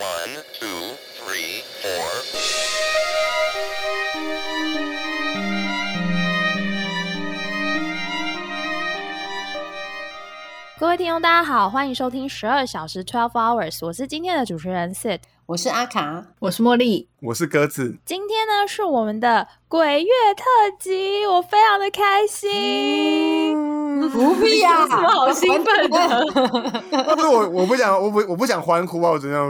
One, two, three, four. 各位听众，大家好，欢迎收听十二小时 Twelve Hours，我是今天的主持人 Sid。我是阿卡，我是茉莉，我是鸽子。今天呢是我们的鬼月特辑，我非常的开心。不必呀，什么好兴奋的？不是我，我不想，我不，我不想欢呼啊！我怎样？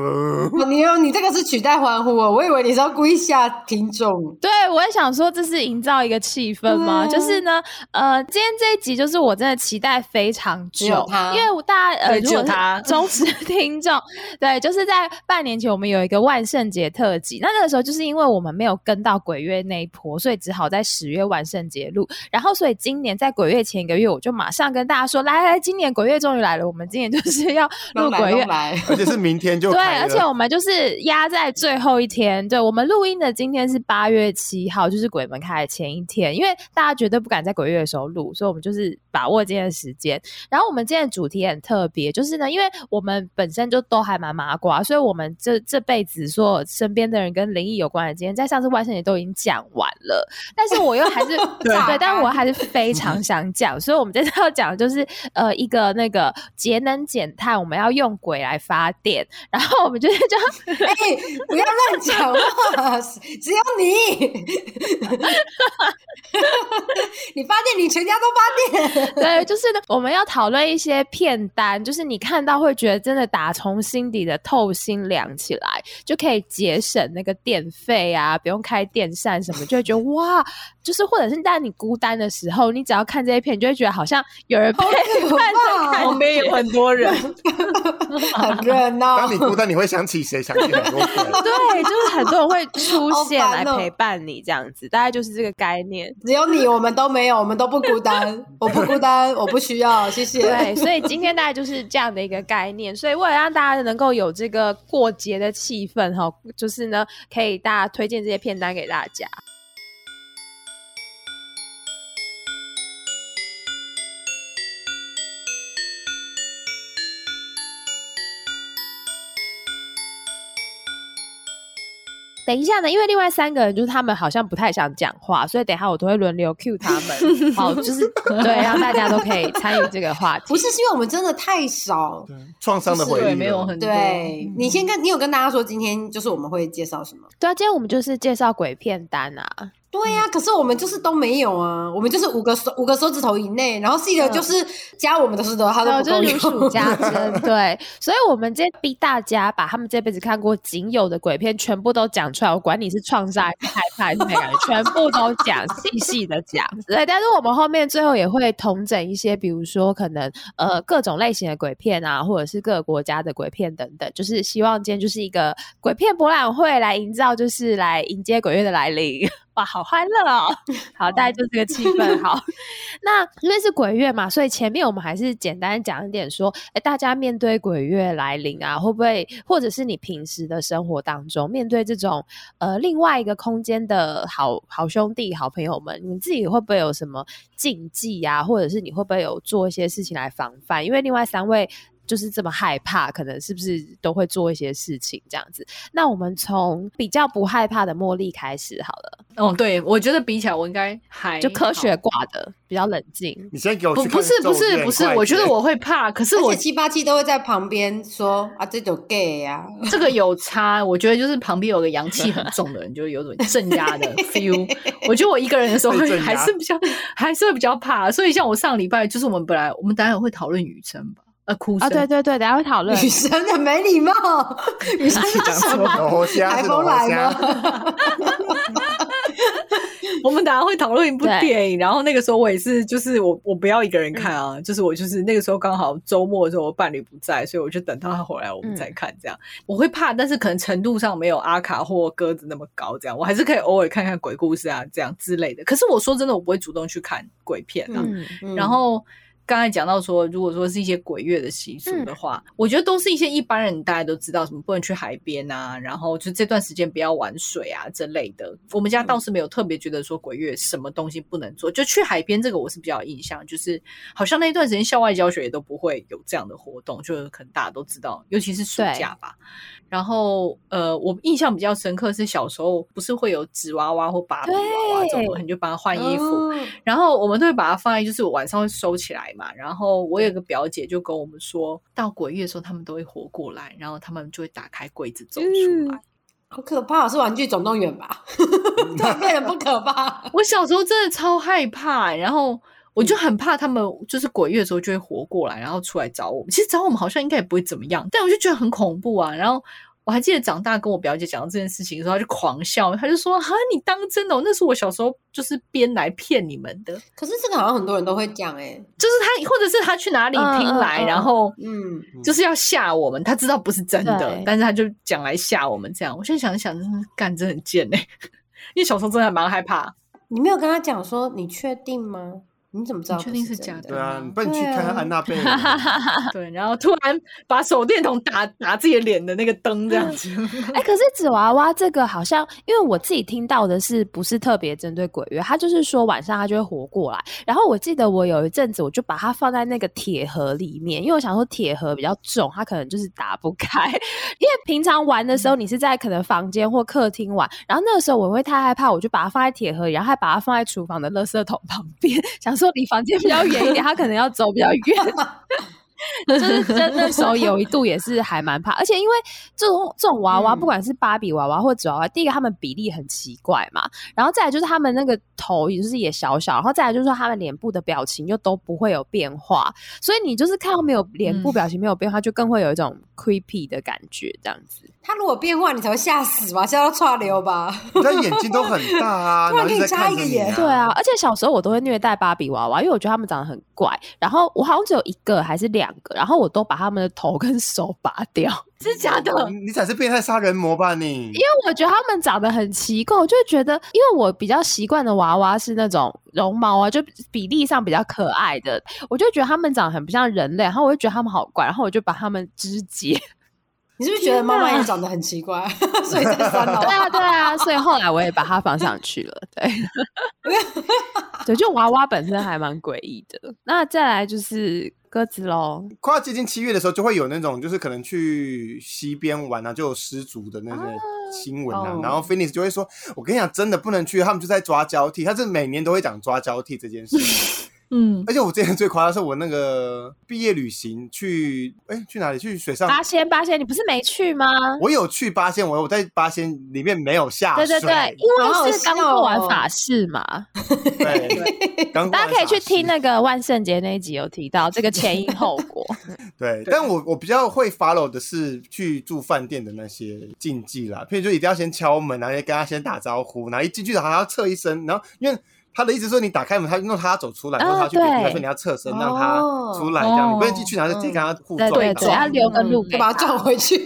你你这个是取代欢呼哦，我以为你是要故意吓听众。对，我也想说这是营造一个气氛吗？就是呢，呃，今天这一集就是我真的期待非常久，因为大家呃，如果是忠实听众，对，就是在半年前我们有一个万圣节特辑，那那个时候就是因为我们没有跟到鬼月那一波，所以只好在十月万圣节录，然后所以今年在鬼月前一个月我就。马上跟大家说，来来，今年鬼月终于来了，我们今年就是 要录鬼月，而且是明天就对，而且我们就是压在最后一天，对我们录音的今天是八月七号，就是鬼门开的前一天，因为大家绝对不敢在鬼月的时候录，所以我们就是把握今天的时间。然后我们今天的主题很特别，就是呢，因为我们本身就都还蛮麻瓜，所以我们这这辈子说身边的人跟灵异有关的，今天在上次万圣节都已经讲完了，但是我又还是 对，但是我还是非常想讲，所以我们在。要讲就是呃一个那个节能减碳，我们要用鬼来发电，然后我们就是这样，哎，不要乱讲话，只有你，你发电，你全家都发电，对，就是，我们要讨论一些片单，就是你看到会觉得真的打从心底的透心凉起来，就可以节省那个电费啊，不用开电扇什么，就会觉得哇，就是或者是在你孤单的时候，你只要看这些片，你就会觉得好像。有人陪伴，旁边有很多人，很热闹。当你孤单，你会想起谁？想起很多人。对，就是很多人会出现来陪伴你，这样子，大概就是这个概念。只有你，我们都没有，我们都不孤单。我不孤单，我不需要，谢谢。对，所以今天大概就是这样的一个概念。所以为了让大家能够有这个过节的气氛，哈，就是呢，可以大家推荐这些片单给大家。等一下呢，因为另外三个人就是他们好像不太想讲话，所以等下我都会轮流 cue 他们，好，就是对，让大家都可以参与这个话题。不是，是因为我们真的太少创伤的回忆没有很多。对你先跟你有跟大家说，今天就是我们会介绍什么？对啊，今天我们就是介绍鬼片单啊。对呀，可是我们就是都没有啊，我们就是五个手五个手指头以内，然后细的就是加我们的手指头，他都就是如数家珍。对，所以我们今天逼大家把他们这辈子看过仅有的鬼片全部都讲出来，我管你是创伤还是害怕全部都讲，细细的讲。对，但是我们后面最后也会统整一些，比如说可能呃各种类型的鬼片啊，或者是各个国家的鬼片等等，就是希望今天就是一个鬼片博览会来营造，就是来迎接鬼月的来临。哇，好欢乐哦！好，大概就这个气氛。好，那因为是鬼月嘛，所以前面我们还是简单讲一点，说，哎，大家面对鬼月来临啊，会不会，或者是你平时的生活当中，面对这种呃另外一个空间的好好兄弟、好朋友们，你自己会不会有什么禁忌啊？或者是你会不会有做一些事情来防范？因为另外三位。就是这么害怕，可能是不是都会做一些事情这样子？那我们从比较不害怕的茉莉开始好了。哦，对，我觉得比起来，我应该还就科学挂的比较冷静。你先给我不不是不是不是，我觉得我会怕，可是我七八七都会在旁边说啊，这种 gay 呀，这个有差。我觉得就是旁边有个阳气很重的人，就有种镇压的 feel。我觉得我一个人的时候还是比较还是会比较怕，所以像我上礼拜就是我们本来我们待会会讨论雨辰吧。哭啊！对对对，等下会讨论。女生的没礼貌，女生讲什么？台风来吗？我们等下会讨论一部电影，然后那个时候我也是，就是我我不要一个人看啊，就是我就是那个时候刚好周末的时候，我伴侣不在，所以我就等到他回来我们再看。这样我会怕，但是可能程度上没有阿卡或鸽子那么高。这样我还是可以偶尔看看鬼故事啊，这样之类的。可是我说真的，我不会主动去看鬼片啊。然后。刚才讲到说，如果说是一些鬼月的习俗嗯的话，我觉得都是一些一般人大家都知道，什么不能去海边啊，然后就这段时间不要玩水啊之类的。我们家倒是没有特别觉得说鬼月什么东西不能做，就去海边这个我是比较有印象，就是好像那一段时间校外教学也都不会有这样的活动，就是可能大家都知道，尤其是暑假吧。然后呃，我印象比较深刻是小时候不是会有纸娃娃或芭比娃娃这种你就帮他换衣服。哦然后我们都会把它放在，就是晚上会收起来嘛。然后我有个表姐就跟我们说，到鬼月的时候他们都会活过来，然后他们就会打开柜子走出来。好可怕，是玩具总动员吧？对，变得不可怕。我小时候真的超害怕、欸然后我就很怕他们就是鬼月的时候就会活过来，然后出来找我们。其实找我们好像应该也不会怎么样，但我就觉得很恐怖啊。然后我还记得长大跟我表姐讲到这件事情的时候，她就狂笑，她就说：“哈，你当真的哦？那是我小时候就是编来骗你们的。”可是这个好像很多人都会讲哎、就是他，或者是他去哪里听来，嗯嗯嗯然后嗯，就是要吓我们。他知道不是真的，但是他就讲来吓我们。这样，我现在想一想，真的干，真的很贱哎、因为小时候真的还蛮害怕。你没有跟他讲说你确定吗？你怎么知道？你确定是假的对啊，你不然你去看看安娜贝尔，对，然后突然把手电筒打打自己的脸的那个灯这样子。哎、可是纸娃娃这个好像，因为我自己听到的是不是特别针对鬼月，他就是说晚上他就会活过来。然后我记得我有一阵子我就把它放在那个铁盒里面，因为我想说铁盒比较重，它可能就是打不开。因为平常玩的时候你是在可能房间或客厅玩，然后那个时候我会太害怕，我就把它放在铁盒里，然后还把它放在厨房的垃圾桶旁边，想说离房间比较远一点，他可能要走比较远。就是真那时候有一度也是还蛮怕，而且因为这种这种娃娃，嗯不管是芭比娃娃或纸娃娃，第一个他们比例很奇怪嘛，然后再来就是他们那个头也就是也小小，然后再来就是说他们脸部的表情又都不会有变化，所以你就是看到没有脸部嗯表情没有变化，就更会有一种 creepy 的感觉，这样子。他如果变化，你才会吓死吧？吓到岔流吧？你的眼睛都很大啊，突然给你加一个眼。对啊，而且小时候我都会虐待芭比娃娃，因为我觉得他们长得很怪。然后我好像只有一个还是两个，然后我都把他们的头跟手拔掉，是假的。你 你才是变态杀人魔吧你？因为我觉得他们长得很奇怪，我就会觉得，因为我比较习惯的娃娃是那种绒毛啊，就比例上比较可爱的，我就觉得他们长得很不像人类，然后我就觉得他们好怪，然后我就把他们肢解。你是不是觉得妈妈也长得很奇怪，所以在三楼对？啊，对啊，所以后来我也把它放上去了。对，对，就娃娃本身还蛮诡异的。那再来就是鸽子喽，快要接近七月的时候，就会有那种就是可能去溪边玩啊，就有失足的那些新闻啊。哦然后 Phoenix 就会说：“我跟你讲，真的不能去，他们就在抓交替。他是每年都会讲抓交替这件事。嗯，而且我之前最夸张的是我那个毕业旅行去，哎，去哪里？去水上。八仙八仙，你不是没去吗？我有去八仙，我我在八仙里面没有下水。对对对，因为是刚笑做完哦法事嘛，对，刚大家可以去听那。个万圣节那一集，有提到这个前因后果。对，但我我比较会 follow 的是去住饭店的那些禁忌啦，譬如说一定要先敲门，然后跟他先打招呼，然后一进去还要测一声，然后因为他的意思说你打开门，他弄他要走出来，然后他去他说你要侧身让他哦。出来，这样、哦你不能进去然后就直接跟他互撞对要留个路把他撞回去。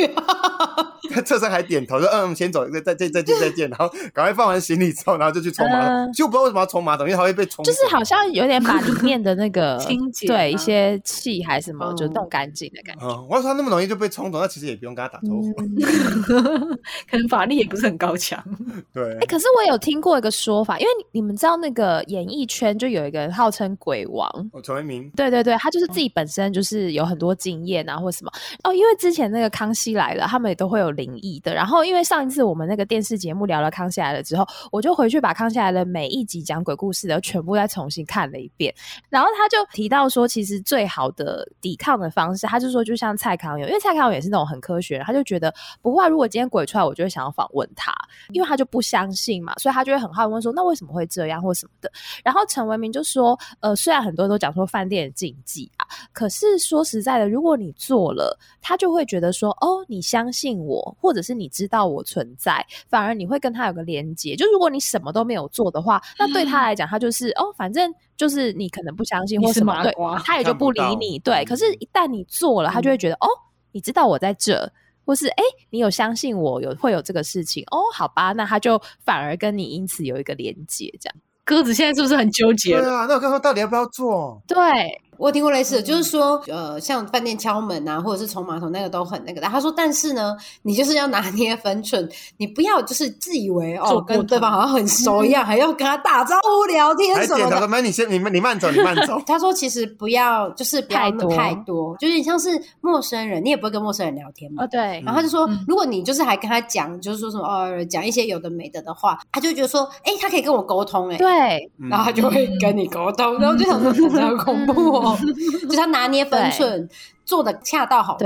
他侧身还点头说嗯先走，再再再再见再见，然后赶快放完行李之后，然后就去冲马桶，嗯。就不知道为什么要冲马桶，因为他会被冲，就是好像有点把里面的那个 清洁对一些气还是什么，就嗯。弄干净的感觉。嗯，我要说他那么容易就被冲走，那其实也不用跟他打招呼，可能法力也不是很高强。对。哎、，可是我有听过一个说法，因为你你们知道那个演艺圈就有一个人号称鬼王，哦陈为民，对对对，他就是自己本身就是有很多经验啊，或什么。哦。因为之前那个《康熙来了》，他们也都会有灵灵异的。然后因为上一次我们那个电视节目聊了《康熙来了》之后，我就回去把《康熙来了》每一集讲鬼故事的全部再重新看了一遍。然后他就提到说，其实最好的抵抗的方式，他就说就像蔡康永，因为蔡康永也是那种很科学，他就觉得不会啊，如果今天鬼出来，我就会想要访问他，因为他就不相信嘛，所以他就会很好问说，那为什么会这样或什么的。然后陈文明就说，呃，虽然很多人都讲说饭店禁忌啊，可是说实在的，如果你做了，他就会觉得说，哦，你相信我，或者是你知道我存在，反而你会跟他有个连接。就如果你什么都没有做的话，那对他来讲，他就是哦，反正就是你可能不相信或什么，对，他也就不理你。对，嗯可是，一旦你做了，他就会觉得，哦，你知道我在这。或是哎，诶你有相信我有会有这个事情哦？好吧，那他就反而跟你因此有一个连接，这样。鸽子现在是不是很纠结？对啊，那我刚说到底要不要做？对，我有听过类似的，就是说，呃，像饭店敲门啊，或者是冲马桶那个都很那个的。他说，但是呢，你就是要拿捏分寸，你不要就是自以为哦跟对方好像很熟一样，还要跟他打招呼聊天什么的。还点头说：“没，你先，你慢，你慢走，你慢走。他说，其实不要就是不要太多。太多，就是你像是陌生人，你也不会跟陌生人聊天嘛。哦，。对，然后他就说，嗯。如果你就是还跟他讲，就是说什么呃，讲一些有的没的的话，他就会觉得说，哎，他可以跟我沟通、哎，对，嗯然后他就会跟你沟通，然后就想说真的好恐怖哦，就是他拿捏分寸，做的恰到好处。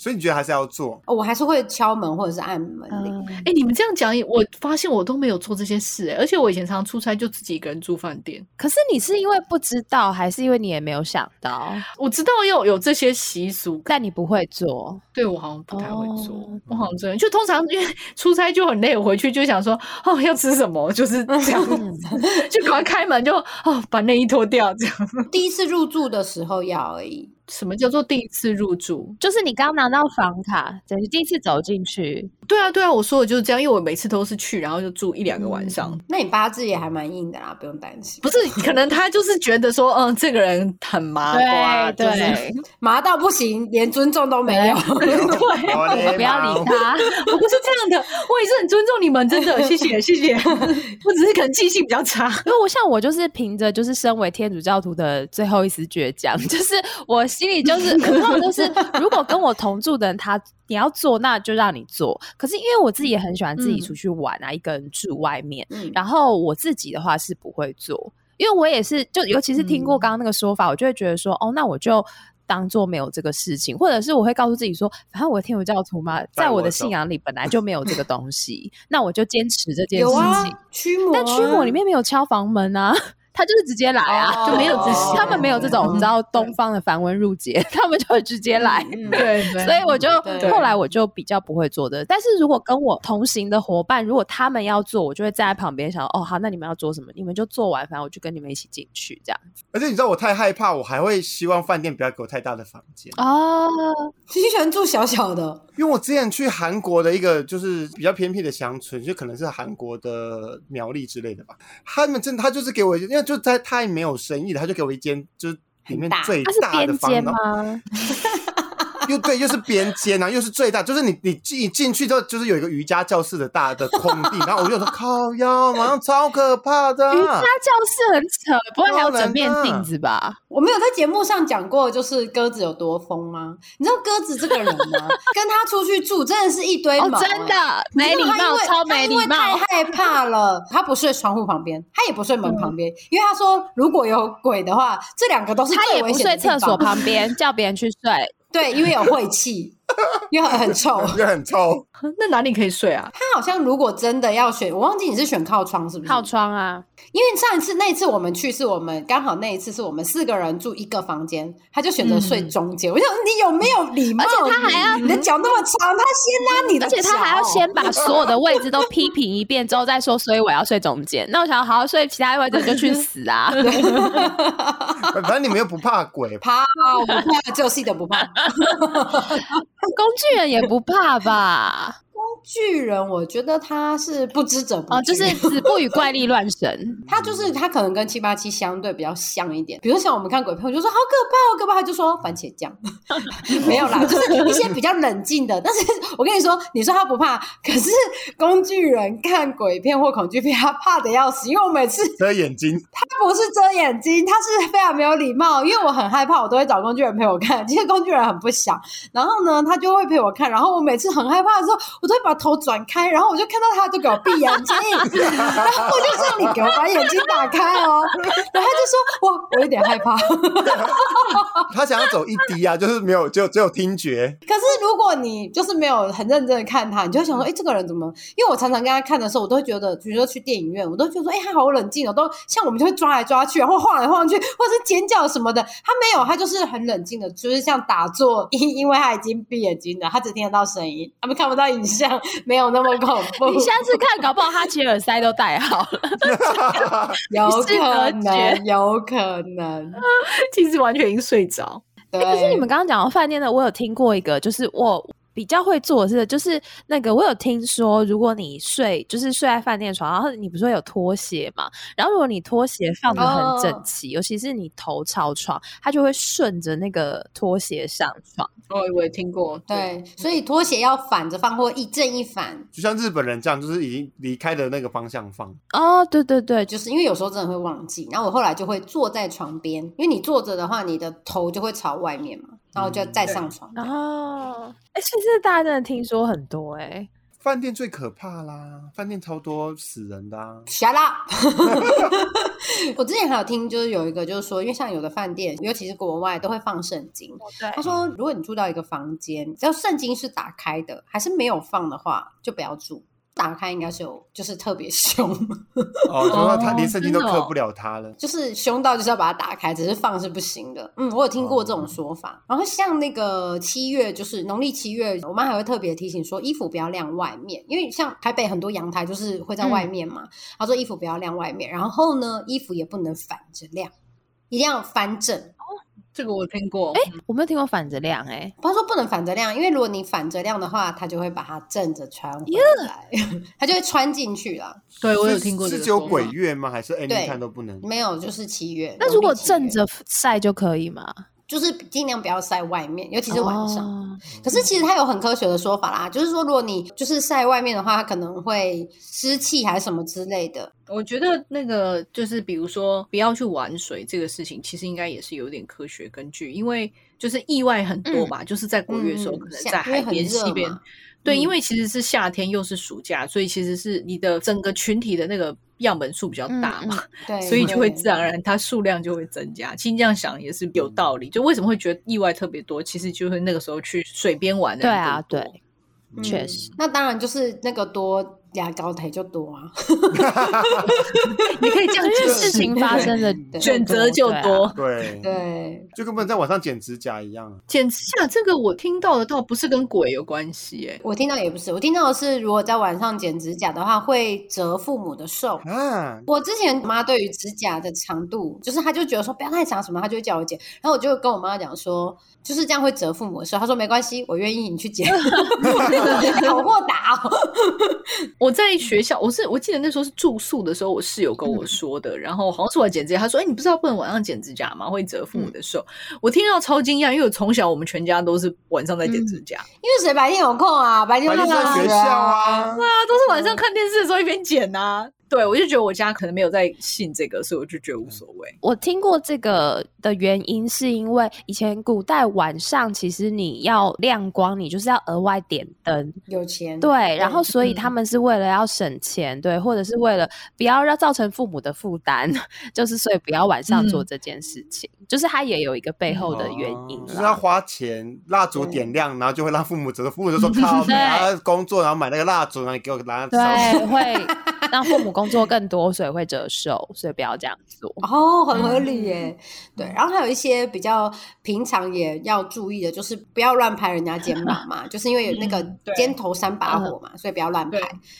对所以你觉得还是要做？哦我还是会敲门或者是按门铃。嗯，哎、你们这样讲，我发现我都没有做这些事、哎，而且我以前常常出差就自己一个人住饭店。可是你是因为不知道，还是因为你也没有想到，我知道有有这些习俗，但你不会做？对我好像不太会做。哦我好像真的就通常因为出差就很累，我回去就想说哦要吃什么，就是这样，就赶快开门就哦把内衣脱掉这样。第一次入住的时候要而已。什么叫做第一次入住？就是你刚拿到房卡，等于第一次走进去，对啊对啊，我说的就是这样，因为我每次都是去，然后就住一两个晚上。那你八字也还蛮硬的啦，不用担心。不是，可能他就是觉得说，嗯，这个人很麻瓜，对就是对，麻到不行，连尊重都没有。对不要理。他。我不是这样的，我也是很尊重你们，真的，谢谢谢谢。我只是可能记性比较差。因为我像我就是凭着就是身为天主教徒的最后一丝倔强，就是我心里就是 我通常就是如果跟我同住的人他你要做那就让你做，可是因为我自己也很喜欢自己嗯出去玩啊，一个人住外面，嗯，然后我自己的话是不会做，因为我也是就尤其是听过刚刚那个说法，我就会觉得说哦，那我就。当做没有这个事情，或者是我会告诉自己说，反正我天主教徒嘛，在我的信仰里本来就没有这个东西，那我就坚持这件事有啊情。，驱魔啊，但驱魔里面没有敲房门啊，他就是直接来啊，哦。就没有这些。他们没有这种你知道东方的繁文缛节，他们就会直接来。对对。所以我就后来我就比较不会做的，但是如果跟我同行的伙伴，如果他们要做，我就会站在旁边想，哦，好，那你们要做什么，你们就做完，反正我就跟你们一起进去这样子。而且你知道我太害怕，我还会希望饭店不要给我太大的房间，哦，你喜欢住小小的，因为我之前去韩国的一个就是比较偏僻的乡村，就可能是韩国的苗栗之类的吧。他们真的，他就是给我，因为就在太没有生意了，他就给我一间就是里面最大的房，边间吗？又对，又是边间啊，又是最大，就是你你进进去之后，就是有一个瑜伽教室的大的空地，然后我就说靠腰，马上超可怕的、瑜伽教室很扯，不会还有整面啊镜子吧？我没有在节目上讲过，就是鸽子有多疯吗？你知道鸽子这个人吗？跟他出去住真的是一堆哦，毛、真的没礼貌，超没礼貌。因为太害怕了，他不睡窗户旁边，他也不睡门旁边，因为他说如果有鬼的话，这两个都是他也不最危险的睡厕所。旁边，叫别人去睡。对，因为有晦气，因为很臭。又很臭。那哪里可以睡啊？他好像如果真的要选，我忘记你是选靠窗是不是？靠窗啊，因为上一次那一次我们去，是我们刚好那一次是我们四个人住一个房间，他就选择睡中间。我想你有没有礼貌？而且他还要你的脚那么长，他先拉你的，而且他还要先把所有的位置都批评一遍之后再说，所以我要睡中间。那我想好好睡其他位置就去死啊！反正你们又不怕鬼，怕，我不怕，只有 C 的不怕。工具人也不怕吧？巨人，我觉得他是不知者不哦，就是子不与怪力乱神。他就是他可能跟七八七相对比较像一点，比如像我们看鬼片，我就说好可怕，好可怕，他就说番茄酱，没有啦，就是一些比较冷静的。但是我跟你说，你说他不怕，可是工具人看鬼片或恐惧片，他怕的要死，因为我每次遮眼睛，他不是遮眼睛，他是非常没有礼貌，因为我很害怕，我都会找工具人陪我看。其实工具人很不想，然后呢，他就会陪我看。然后我每次很害怕的时候，我都会把头转开，然后我就看到他就给我闭眼睛，然后我就说：“你给我把眼睛打开哦。”然后他就说：“哇，我有点害怕。”他想要走一滴啊，就是没有，就只有听觉。可是如果你就是没有很认真的看他，你就会想说，哎、这个人怎么？因为我常常跟他看的时候，我都会觉得，比如说去电影院，我都觉得说，哎、他好冷静哦，都像我们就会抓来抓去，然后晃来晃去，或者是尖叫什么的。他没有，他就是很冷静的，就是像打坐，因因为他已经闭眼睛了，他只听得到声音，他们看不到影像，没有那么恐怖。你下次看，搞不好他其实耳塞都戴好了。有是隔可绝能，有可能。其实完全已经睡着。对，可是你们刚刚讲到饭店的，我有听过一个，就是我比较会做的是，就是那个我有听说，如果你睡就是睡在饭店床，然后你不是会有拖鞋嘛？然后如果你拖鞋放的很整齐，尤其是你头朝床，它就会顺着那个拖鞋上床。哦，我也听过，对，所以拖鞋要反着放或一正一反，就像日本人这样，就是已经离开的那个方向放。哦，对对对，就是因为有时候真的会忘记，然后我后来就会坐在床边，因为你坐着的话，你的头就会朝外面嘛，然后就再上床。哦，哎，所以这大家真的听说很多哎、饭店最可怕啦，饭店超多死人的、啊。Shut up！我之前还有听，就是有一个，就是说，因为像有的饭店，尤其是国外，都会放圣经。对他说，如果你住到一个房间，只要圣经是打开的，还是没有放的话，就不要住。打开应该是有，就是特别 凶，哦，就说他连圣经都克不了他了。就是凶到就是要把它打开，只是放是不行的。嗯，我有听过这种说法。然后像那个七月，就是农历七月，我妈还会特别提醒说，衣服不要晾外面，因为像台北很多阳台就是会在外面嘛。她说衣服不要晾外面，然后呢，衣服也不能反着晾，一定要翻正。这个我听过。哎，我没有听过反着晾哎、他说不能反着晾，因为如果你反着晾的话，它就会把它正着穿回来，它就会穿进去了。对我有听过这是只有鬼月吗？还是对 any 看都不能？没有，就是七月。那如果正着晒就可以吗？就是尽量不要晒外面，尤其是晚上。哦可是其实它有很科学的说法啦，就是说如果你就是晒外面的话，它可能会湿气还是什么之类的。我觉得那个就是，比如说不要去玩水这个事情，其实应该也是有点科学根据，因为就是意外很多嘛，就是在国月的时候，嗯可能在海边、很热溪边。对，嗯因为其实是夏天又是暑假，所以其实是你的整个群体的那个样本数比较大嘛，对，所以就会自然而然它数量就会增加。其实这样想也是有道理，就为什么会觉得意外特别多，其实就是那个时候去水边玩的对啊，对，嗯确实。那当然就是那个多牙高腿就多啊。你可以这样因为事情发生的对选择就多。对，对，就跟不能在晚上剪指甲一样啊。剪指甲这个我听到的倒不是跟鬼有关系，哎，我听到也不是，我听到的是，如果在晚上剪指甲的话，会折父母的寿。啊，我之前我妈对于指甲的长度，就是她就觉得说不要太长什么，她就会叫我剪。然后我就跟我妈讲说，就是这样会折父母的寿。她说没关系，我愿意，你去剪。好豁达哦。我在学校，我是我记得那时候是住宿的时候，我室友跟我说的，然后好像是我剪指甲，他说：“哎、你不知道不能晚上剪指甲吗？会折父母的寿。我听到超惊讶，因为我从小我们全家都是晚上在剪指甲，因为谁白天有空啊？白天在学校啊，对啊，都是晚上看电视的时候一边剪呐、对，我就觉得我家可能没有在信这个，所以我就觉得无所谓。我听过这个的原因，是因为以前古代晚上其实你要亮光，你就是要额外点灯，有钱。对，然后所以嗯他们是为了要省钱，对，或者是为了不要让造成父母的负担，就是所以不要晚上做嗯这件事情，就是它也有一个背后的原因哦就是要。花钱，蜡烛点亮，然后就会让父母折，父母就说 靠，对然后工作，然后买那个蜡烛，然后你给我拿烧。对，会让父母工作更多，所以会折寿，所以不要这样做。哦，很合理耶。嗯对，然后还有一些比较平常也要注意的，就是不要乱拍人家肩膀嘛，就是因为有那个肩头三把火嘛，所以不要乱拍，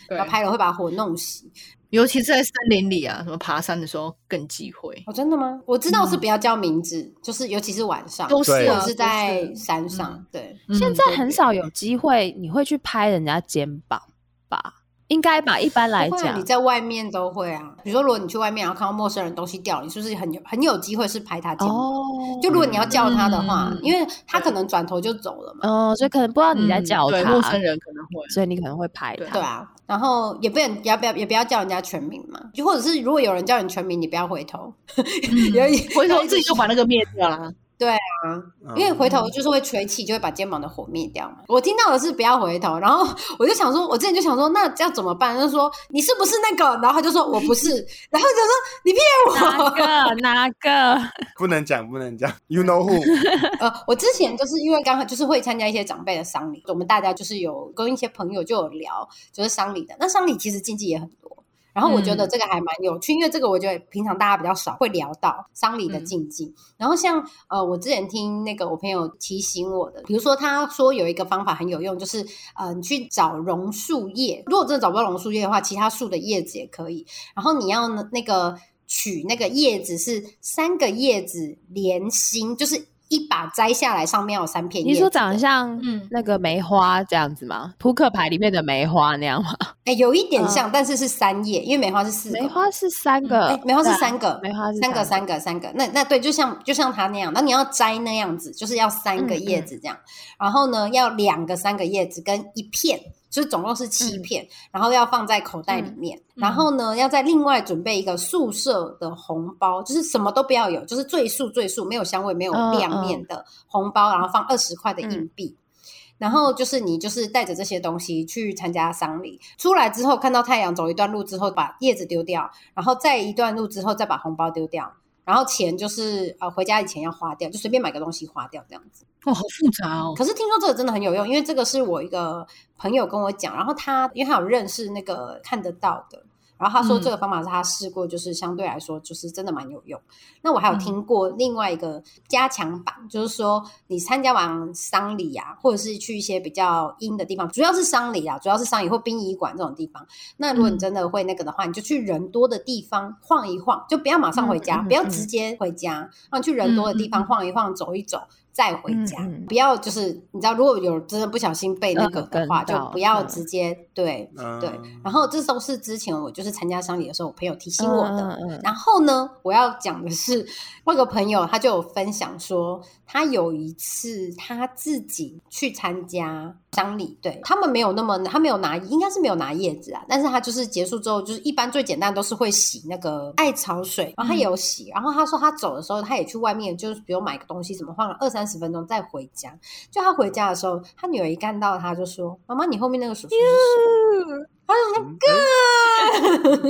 对要拍了会把火弄熄。尤其是在森林里啊，什么爬山的时候更忌讳。哦，真的吗？我知道是不要叫名字，就是尤其是晚上，都是啊，是在山上，对。嗯现在很少有机会你会去拍人家肩膀吧？应该吧？一般来讲你，在外面都会啊。比如说，如果你去外面，然后看到陌生人东西掉了，你是不是很有很有机会是拍他肩膀？哦，就如果你要叫他的话，嗯因为他可能转头就走了嘛。哦，所以可能不知道你在嗯叫他，对陌生人可能会。所以你可能会拍对他。对啊，然后也不能也不要也不要叫人家全名嘛，就或者是如果有人叫你全名，你不要回头，有一回头自己就把那个灭掉了。嗯因为回头就是会吹气，就会把肩膀的火灭掉嘛。我听到的是不要回头，然后 我就想说，我之前就想说，那这样怎么办？他就说你是不是那个？然后他就说我不是，然后就说你骗哪我。个哪个？不能讲，不能讲。You know who？呃，我之前就是因为刚好就是会参加一些长辈的丧礼，我们大家就是有跟一些朋友就有聊，就是丧礼的。那丧礼其实禁忌也很多。然后我觉得这个还蛮有趣，因为这个我觉得平常大家比较少会聊到丧礼的禁忌。然后像呃，我之前听那个我朋友提醒我的，比如说他说有一个方法很有用，就是呃，你去找榕树叶，如果真的找不到榕树叶的话，其他树的叶子也可以。然后你要呢那个取那个叶子是三个叶子连心，就是一把摘下来，上面有三片叶。你说长得像嗯那个梅花这样子吗？扑克牌里面的梅花那样吗？哎、有一点像，但是是三叶，因为梅花是四个。梅花是三个哎，，梅花是三个，梅花是三个，三个，三个。那那对，就像就像它那样，那你要摘那样子，就是要三个嗯叶子这样。然后呢，要两个三个叶子跟一片，就是总共是七嗯片，然后要放在口袋里面。然后呢，要再另外准备一个宿舍的红包，就是什么都不要有，就是最素最素，没有香味、没有嗯亮面的红包，然后放二十块的硬币。然后就是你就是带着这些东西去参加丧礼，出来之后看到太阳，走一段路之后把叶子丢掉，然后再一段路之后再把红包丢掉，然后钱就是呃回家以前要花掉，就随便买个东西花掉这样子。哦，好复杂哦。可是听说这个真的很有用，因为这个是我一个朋友跟我讲，然后他因为他有认识那个看得到的，然后他说嗯这个方法是他试过，就是相对来说就是真的蛮有用。那我还有听过另外一个加强版，就是说你参加完丧礼啊，或者是去一些比较阴的地方，主要是丧礼啊，主要是丧礼或殡仪馆这种地方。那如果你真的会那个的话，你就去人多的地方晃一晃，就不要马上回家，不要直接回家，让你去人多的地方晃一晃，走一走。再回家，嗯。嗯不要就是你知道，如果有真的不小心被那个的话，嗯就不要嗯。直接对嗯。对。然后这都是之前我就是参加丧礼的时候，我朋友提醒我的。嗯嗯嗯。然后呢，我要讲的是，我有个朋友他就有分享说，他有一次他自己去参加丧礼，对他们没有那么，他没有拿，应该是没有拿叶子啊，但是他就是结束之后，就是一般最简单都是会洗那个艾草水，然后他也有洗，然后他说他走的时候，他也去外面，就是比如买个东西什么，换了二三三十分钟再回家。就他回家的时候，他女儿一看到他就说：“妈妈，你后面那个叔叔是谁？”他就说：“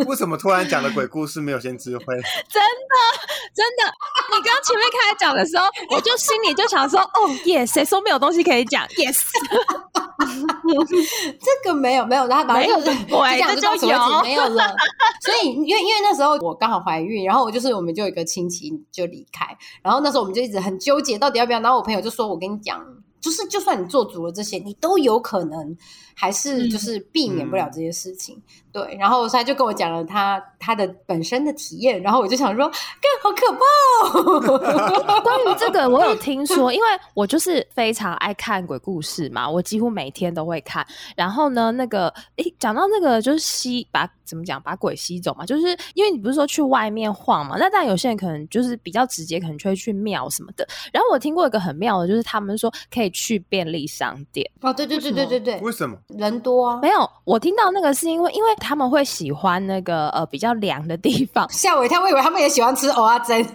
嗯 为什么突然讲的鬼故事没有先知会？真的真的，你刚刚前面开始讲的时候，我就心里就想说，哦耶，谁说没有东西可以讲？Yes，这个没有没有，然后反正就是没有鬼就这就有止，没有了。所以因为因为那时候我刚好怀孕，然后我就是我们就有一个亲戚就离开，然后那时候我们就一直很纠结到底要不要。然后我朋友就说：“我跟你讲，就是就算你做足了这些，你都有可能还是就是避免不了这些事情。对，然后他就跟我讲了他他的本身的体验，然后我就想说，干好可怕哦！关于这个，我有 听说，因为我就是非常爱看鬼故事嘛，我几乎每天都会看。然后呢，那个诶，讲到那个就是吸把怎么讲把鬼吸走嘛，就是因为你不是说去外面晃嘛，那但有些人可能就是比较直接，可能就会去庙什么的。然后我听过一个很妙的，就是他们说可以去便利商店。哦，对对对对对对，为什么？人多啊。没有，我听到那个是因为，因为他们会喜欢那个呃比较凉的地方，吓我一跳，我以为他们也喜欢吃蚵仔煎。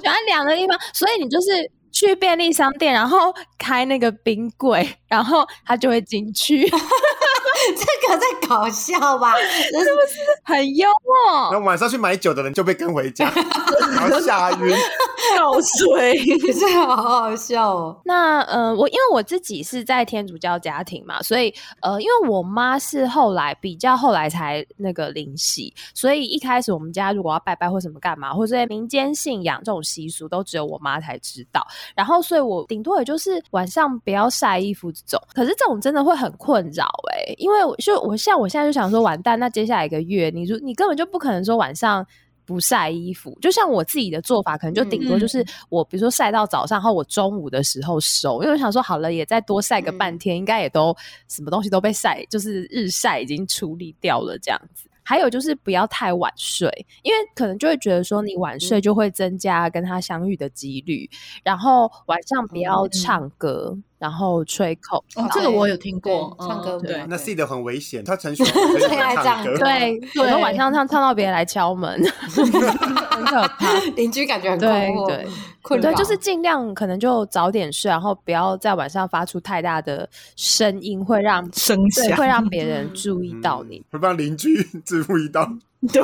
喜欢凉的地方，所以你就是去便利商店，然后开那个冰柜，然后他就会进去，这个在搞笑吧？是不是？很幽默。然后晚上去买酒的人就被跟回家，然后吓晕。告水，这个好好笑哦。那呃，我因为我自己是在天主教家庭嘛，所以呃，因为我妈是后来比较后来才那个灵洗，所以一开始我们家如果要拜拜或什么干嘛，或者民间信仰这种习俗，都只有我妈才知道。然后，所以我顶多也就是晚上不要晒衣服这种。可是这种真的会很困扰哎、因为我就我像我现在就想说，完蛋，那接下来一个月，你如你根本就不可能说晚上。不晒衣服，就像我自己的做法，可能就顶多就是我，比如说晒到早上，然后我中午的时候收，因为我想说好了，也再多晒个半天，应该也都什么东西都被晒，就是日晒已经处理掉了这样子。还有就是不要太晚睡，因为可能就会觉得说你晚睡就会增加跟他相遇的几率，然后晚上不要唱歌，然后吹口哨。哦，这个我有听过，唱歌嗯对那 C 的很危险，他很喜欢最爱唱歌 对，我们晚上唱唱到别人来敲门，很可怕。邻居感觉很困惑，对对困扰对，就是尽量可能就早点睡，然后不要在晚上发出太大的声音，会让声对响会让别人注意到你。会帮邻居 注意到，对，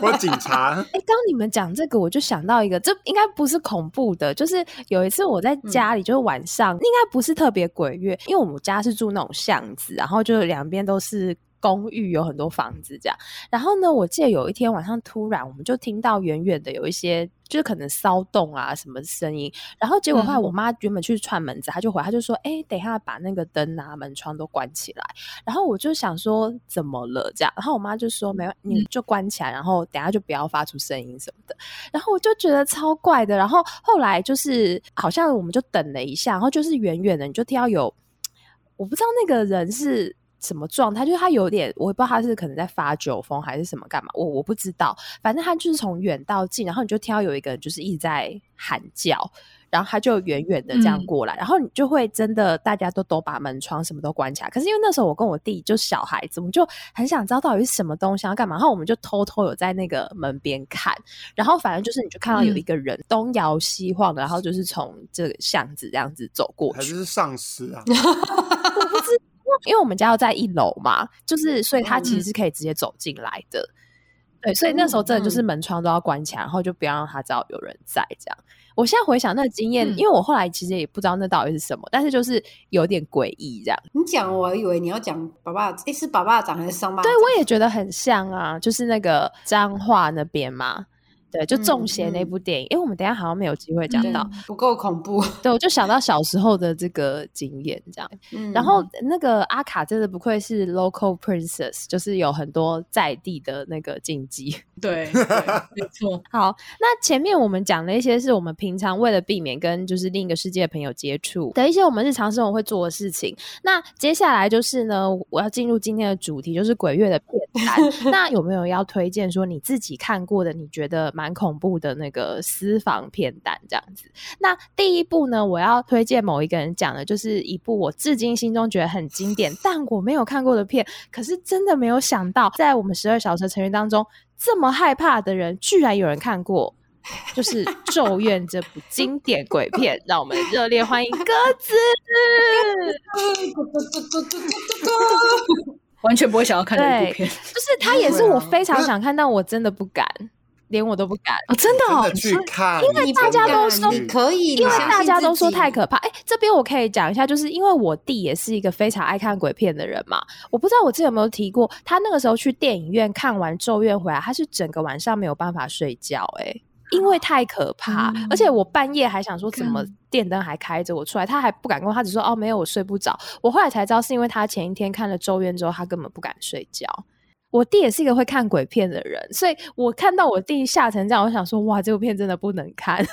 我警察。哎，刚你们讲这个，我就想到一个，这应该不是恐怖的，就是有一次我在家里，就是晚上，应该不是特别鬼月，因为我们家是住那种巷子，然后就两边都是公寓，有很多房子这样。然后呢，我记得有一天晚上，突然我们就听到远远的有一些就是可能骚动啊什么声音。然后结果后来我妈原本去串门子，她就回，她就说：“哎，等一下把那个灯啊、门窗都关起来。”然后我就想说怎么了这样，然后我妈就说：“没有，你就关起来，然后等下就不要发出声音什么的。”然后我就觉得超怪的。然后后来就是好像我们就等了一下，然后就是远远的你就听到有，我不知道那个人是。什么状态？就是他有点，我也不知道他是可能在发酒疯还是什么干嘛，我我不知道。反正他就是从远到近，然后你就听到有一个人就是一直在喊叫，然后他就远远的这样过来，然后你就会真的大家都都把门窗什么都关起来。可是因为那时候我跟我弟就小孩子，我们就很想知道到底是什么东西要干嘛，然后我们就偷偷有在那个门边看，然后反正就是你就看到有一个人东摇西晃的，然后就是从这个巷子这样子走过去，还是丧尸啊？因为我们家要在一楼嘛，就是所以他其实是可以直接走进来的，对，所以那时候真的就是门窗都要关起来，然后就不要让他知道有人在这样。我现在回想那个经验，因为我后来其实也不知道那到底是什么，但是就是有点诡异这样。你讲，我以为你要讲爸爸，诶，是爸爸长还是伤疤？对，我也觉得很像啊，就是那个彰化那边嘛。对，就《中邪》那部电影，因为我们等下好像没有机会讲到，不够恐怖。对，我就想到小时候的这个经验，这样。嗯然后那个阿卡真的不愧是 local princess，就是有很多在地的那个禁忌。对，没错。好，那前面我们讲了一些是我们平常为了避免跟就是另一个世界的朋友接触的一些我们日常生活会做的事情。那接下来就是呢，我要进入今天的主题，就是鬼月的片段。那有没有要推荐说你自己看过的，你觉得蛮恐怖的那个私房片段这样子？那第一部呢，我要推荐某一个人讲的，就是一部我至今心中觉得很经典，但我没有看过的片。可是真的没有想到，在我们十二小时成员当中。这么害怕的人，居然有人看过，就是《咒怨》这部经典鬼片，让我们热烈欢迎鸽子。完全不会想要看这部片，就是他也是我非常想看，但我真的不敢。连我都不敢啊！真的哦，去看，因为大家都说可以，因为大家都说太可怕。哎，这边我可以讲一下，就是因为我弟也是一个非常爱看鬼片的人嘛。我不知道我之前有没有提过，他那个时候去电影院看完《咒怨》回来，他是整个晚上没有办法睡觉，哎，因为太可怕。而且我半夜还想说，怎么电灯还开着，我出来，他还不敢跟我，他只说哦，没有，我睡不着。我后来才知道，是因为他前一天看了《咒怨》之后，他根本不敢睡觉。我弟也是一个会看鬼片的人，所以我看到我弟吓成这样，我想说，哇，这部片真的不能看。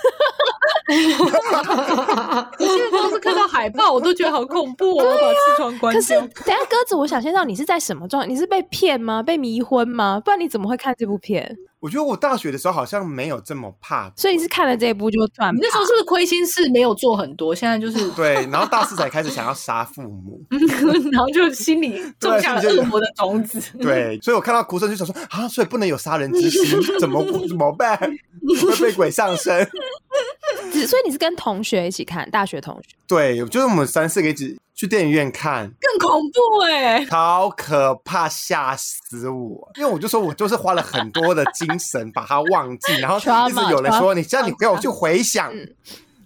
我现在光是看到海报，我都觉得好恐怖哦！我把视窗关可是，等下鸽子，我想先知道你是在什么状态？你是被骗吗？被迷昏吗？不然你怎么会看这部片？我觉得我大学的时候好像没有这么怕，所以是看了这一部就算。那时候是不是亏心事没有做很多？现在就是对，然后大四才开始想要杀父母，然后就心里种下了恶魔的种子。对，所以我看到哭声就想说啊，所以不能有杀人之心，怎么怎么办？会被鬼上身。所以你是跟同学一起看，大学同学？对，就是我们三四个一起去电影院看，更恐怖哎，超可怕，吓死我！因为我就说我就是花了很多的精神把它忘记，然后一直有人说你这样你给我去回想，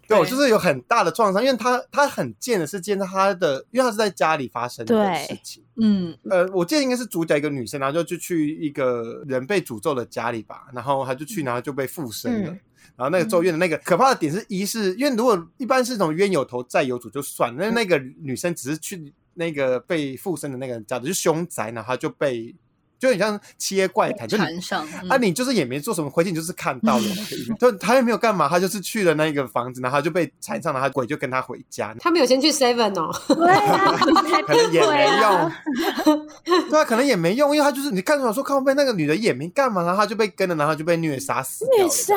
对我就是有很大的创伤，因为他他很贱的是见到他的，因为他是在家里发生的事情，嗯。呃，我记得应该是主角一个女生，然后就就去一个人被诅咒的家里吧，然后他就去，然后就被附身了。然后那个咒怨的那个可怕的点是一是因为如果一般是那种冤有头债有主就算，那那个女生只是去那个被附身的那个人家的就凶宅，然后就被就很像切怪谈，就上啊你就是也没做什么亏欠，你就是看到了，就他也没有干嘛，他就是去了那个房子，然后就被缠上了，他鬼就跟他回家。他没有先去 seven 哦，对啊，可能也没用，对啊，可能也没用，因为他就是你看出来说靠背那个女的也没干嘛，然后他就被跟了，然后就被虐杀死，虐杀。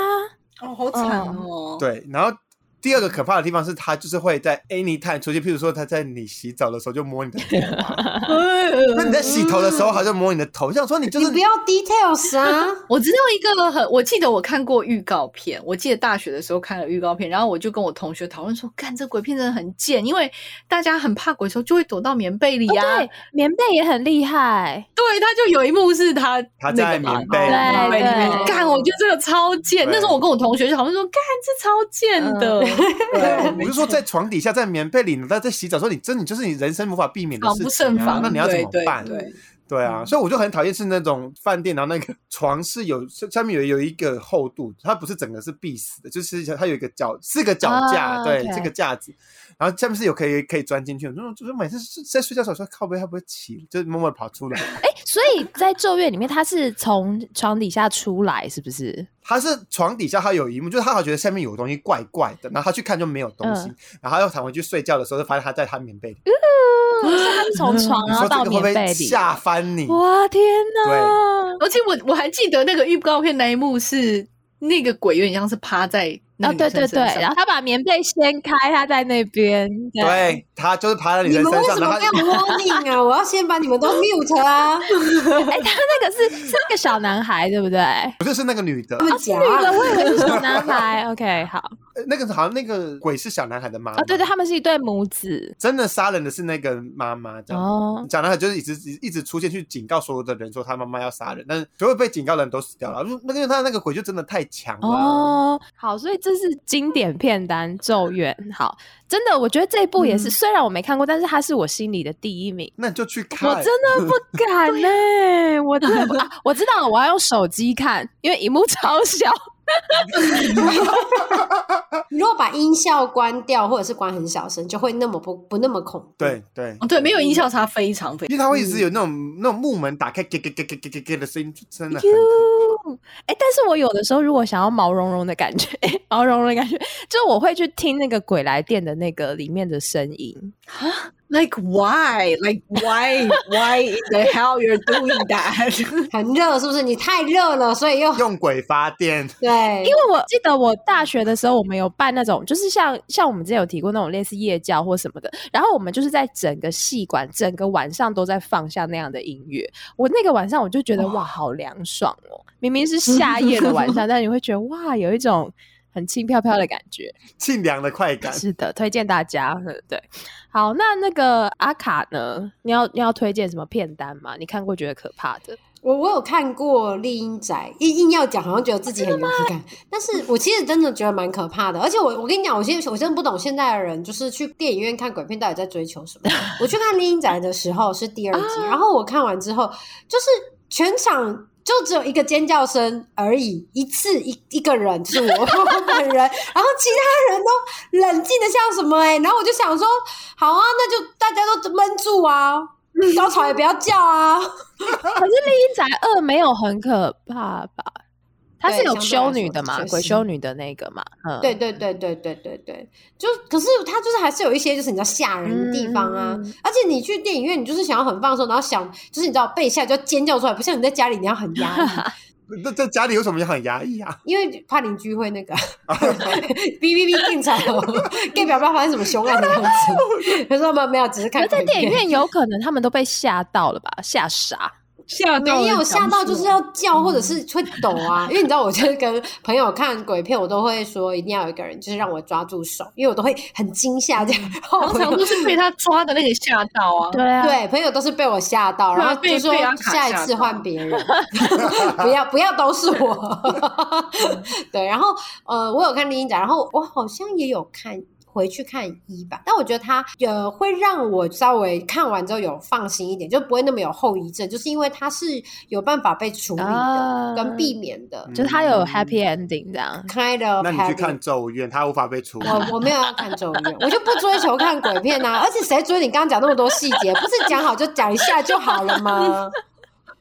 哦，好惨哦！对，然后第二个可怕的地方是，他就是会在 anytime 出现，譬如说他在你洗澡的时候就摸你的头，那你在洗头的时候好像摸你的头，想说你就是不要 details 啊！我知道一个很，我记得我看过预告片，我记得大学的时候看了预告片，然后我就跟我同学讨论说，看这鬼片真的很贱，因为大家很怕鬼的时候就会躲到棉被里啊，对，棉被也很厉害，对，他就有一幕是他他在棉被里面干，我觉得这个超贱。那时候我跟我同学就讨论说，干这超贱的。对，我就说在床底下，在棉被里，他在洗澡，说你真的就是你人生无法避免的事情啊，那你要怎么办？对。啊，所以我就很讨厌是那种饭店，然后那个 床是有下面有有一个厚度，它不是整个是必死的，就是它有一个脚四个脚架，啊对这个架子，然后下面是有可以可以钻进去的。就是就是每次在睡觉的时候说靠背会不会起，就是默默地跑出来。哎，所以在咒怨里面，他是从床底下出来，是不是？他是床底下他有一幕，就是他好像觉得下面有东西怪怪的，然后他去看就没有东西，嗯然后他又躺回去睡觉的时候，就发现他在他棉被里。所以他是从床你然后到棉被里。吓翻你？哇天哪！而且我我还记得那个预告片那一幕是那个鬼有点像是趴在那哦，对对对，然后他把棉被掀开，他在那边。对他就是趴在女你们为生身上，你们为什么没有 warning 啊？我要先把你们都 mute 啊！哎，他那个是是那个小男孩，对不对？不是是那个女的他，们讲女的，我以为是小男孩。OK，好。呃那个好像那个鬼是小男孩的妈妈。哦，对对，他们是一对母子。真的杀人的是那个妈妈，这样。哦，小男孩就是一直一直出现去警告所有的人说他妈妈要杀人，但是所有被警告的人都死掉了。那个他那个鬼就真的太强了。哦，好，所以这是经典片单《咒怨》。好，真的，我觉得这一部也是，嗯虽然我没看过，但是它是我心里的第一名。那你就去看。我真的不敢呢、我真的不、啊，我知道了，我要用手机看，因为荧幕超小。你 如果把音效关掉，或者是关很小声，就会那么不不那么恐怖。对对，哦，对，没有音效差非常非常。因为它会一直有那种那种木门打开，咯咯咯咯咯咯咯的声音，真的很哎、但是我有的时候如果想要毛茸茸的感觉，毛茸茸的感觉，就我会去听那个鬼来电的那个里面的声音。Like why? Like why? Why in the hell you're doing that? 很热是不是？你太热了，所以又用鬼发电，对，因为我记得我大学的时候，我们有办那种，就是像像我们之前有提过那种类似夜教或什么的，然后我们就是在整个戏馆整个晚上都在放下那样的音乐。我那个晚上我就觉得哇，好凉爽哦！明明是夏夜的晚上，但你会觉得哇，有一种很轻飘飘的感觉。沁凉的快感。是的，推荐大家。嗯对，好，那那个阿卡呢？你要你要推荐什么片单吗？你看过觉得可怕的？我我有看过《丽英宅》，硬硬要讲，好像觉得自己很有质感，但是我其实真的觉得蛮可怕的。而且我我跟你讲，我现在我真的不懂现在的人，就是去电影院看鬼片到底在追求什么。我去看《丽英宅》的时候是第二集，然后我看完之后，就是全场。就只有一个尖叫声而已，一次一一个人是我 我本人，然后其他人都冷静的像什么哎、然后我就想说，好啊，那就大家都闷住啊，高潮也不要叫啊，可是《丽英宅二》没有很可怕吧？它是有修女的嘛，鬼修女的那个嘛，嗯，对对对对对对对，就可是它就是还是有一些就是你知道吓人的地方啊，嗯而且你去电影院，你就是想要很放松，然后想就是你知道被吓就要尖叫出来，不像你在家里你要很压抑，那在家里有什么很压抑啊？因为怕邻居会那个 哔哔哔进来哦，代表不知道发生什么凶案的样子。他说没有没有，只是看在电影院有可能他们都被吓到了吧？吓傻。吓到没有吓到，就是要叫或者是会抖嗯啊。因为你知道，我就是跟朋友看鬼片，我都会说一定要有一个人，就是让我抓住手，因为我都会很惊吓这样。然后通常都是被他抓的那个吓到啊。对啊，对，朋友都是被我吓到，然后就说下一次换别人，不要不要都是我。对，然后呃，我有看《丽英讲》，然后我好像也有看。回去看一吧，但我觉得它呃会让我稍微看完之后有放心一点，就不会那么有后遗症，就是因为它是有办法被处理的、啊跟避免的。就是他有 happy ending 这样。kind of，那你去看《咒怨》，它无法被处理。我我没有要看咒怨，我就不追求看鬼片啊！而且谁追你刚刚讲那么多细节，不是讲好就讲一下就好了吗？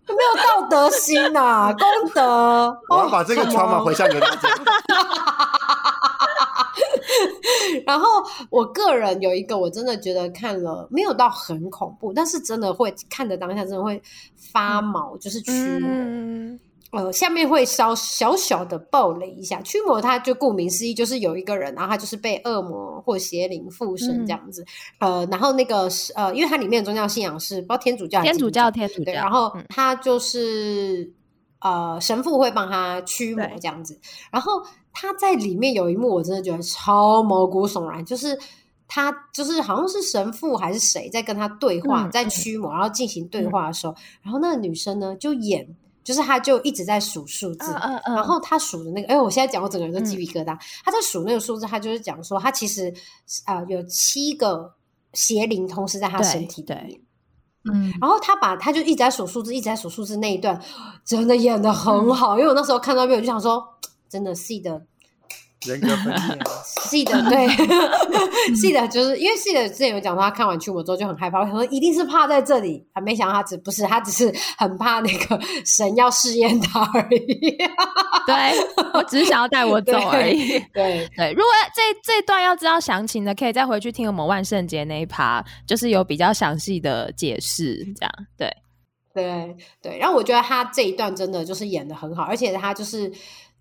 没有道德心呐、功德。我要把这个哦 trauma 回向给大家。然后我个人有一个，我真的觉得看了没有到很恐怖，但是真的会看的当下真的会发毛，就是驱魔。嗯，呃，下面会稍小小的暴雷一下，驱魔它就顾名思义就是有一个人，然后他就是被恶魔或邪灵附身这样子。呃，然后那个是呃，因为它里面的宗教信仰是不知道天主教天主教，天主，教。然后嗯他就是、呃神父会帮他驱魔对这样子，然后他在里面有一幕我真的觉得超毛骨悚然，就是。他就是好像是神父还是谁在跟他对话，嗯在驱魔，然后进行对话的时候，然后那个女生呢就演，就是她就一直在数数字，嗯嗯嗯然后她数的那个，哎，我现在讲我整个人都鸡皮疙瘩。她在数那个数字，她就是讲说，她其实啊、呃有七个邪灵同时在她身体里对面。嗯，然后他把他就一直在数数字，一直在数数字那一段，真的演的很好。因为我那时候看到那边，我就想说，真的是的，人格分裂啊，是的，对，是的，就是因为是的，之前有讲说他看完《驱魔》之后就很害怕，我想说一定是怕在这里，还没想到他只不是，他只是很怕那个 神要试验他而已。对我只是想要带我走而已。对，对，如果这这段要知道详情的，可以再回去听我们万圣节那一趴，就是有比较详细的解释，这样对。对对，然后我觉得他这一段真的就是演的很好，而且他就是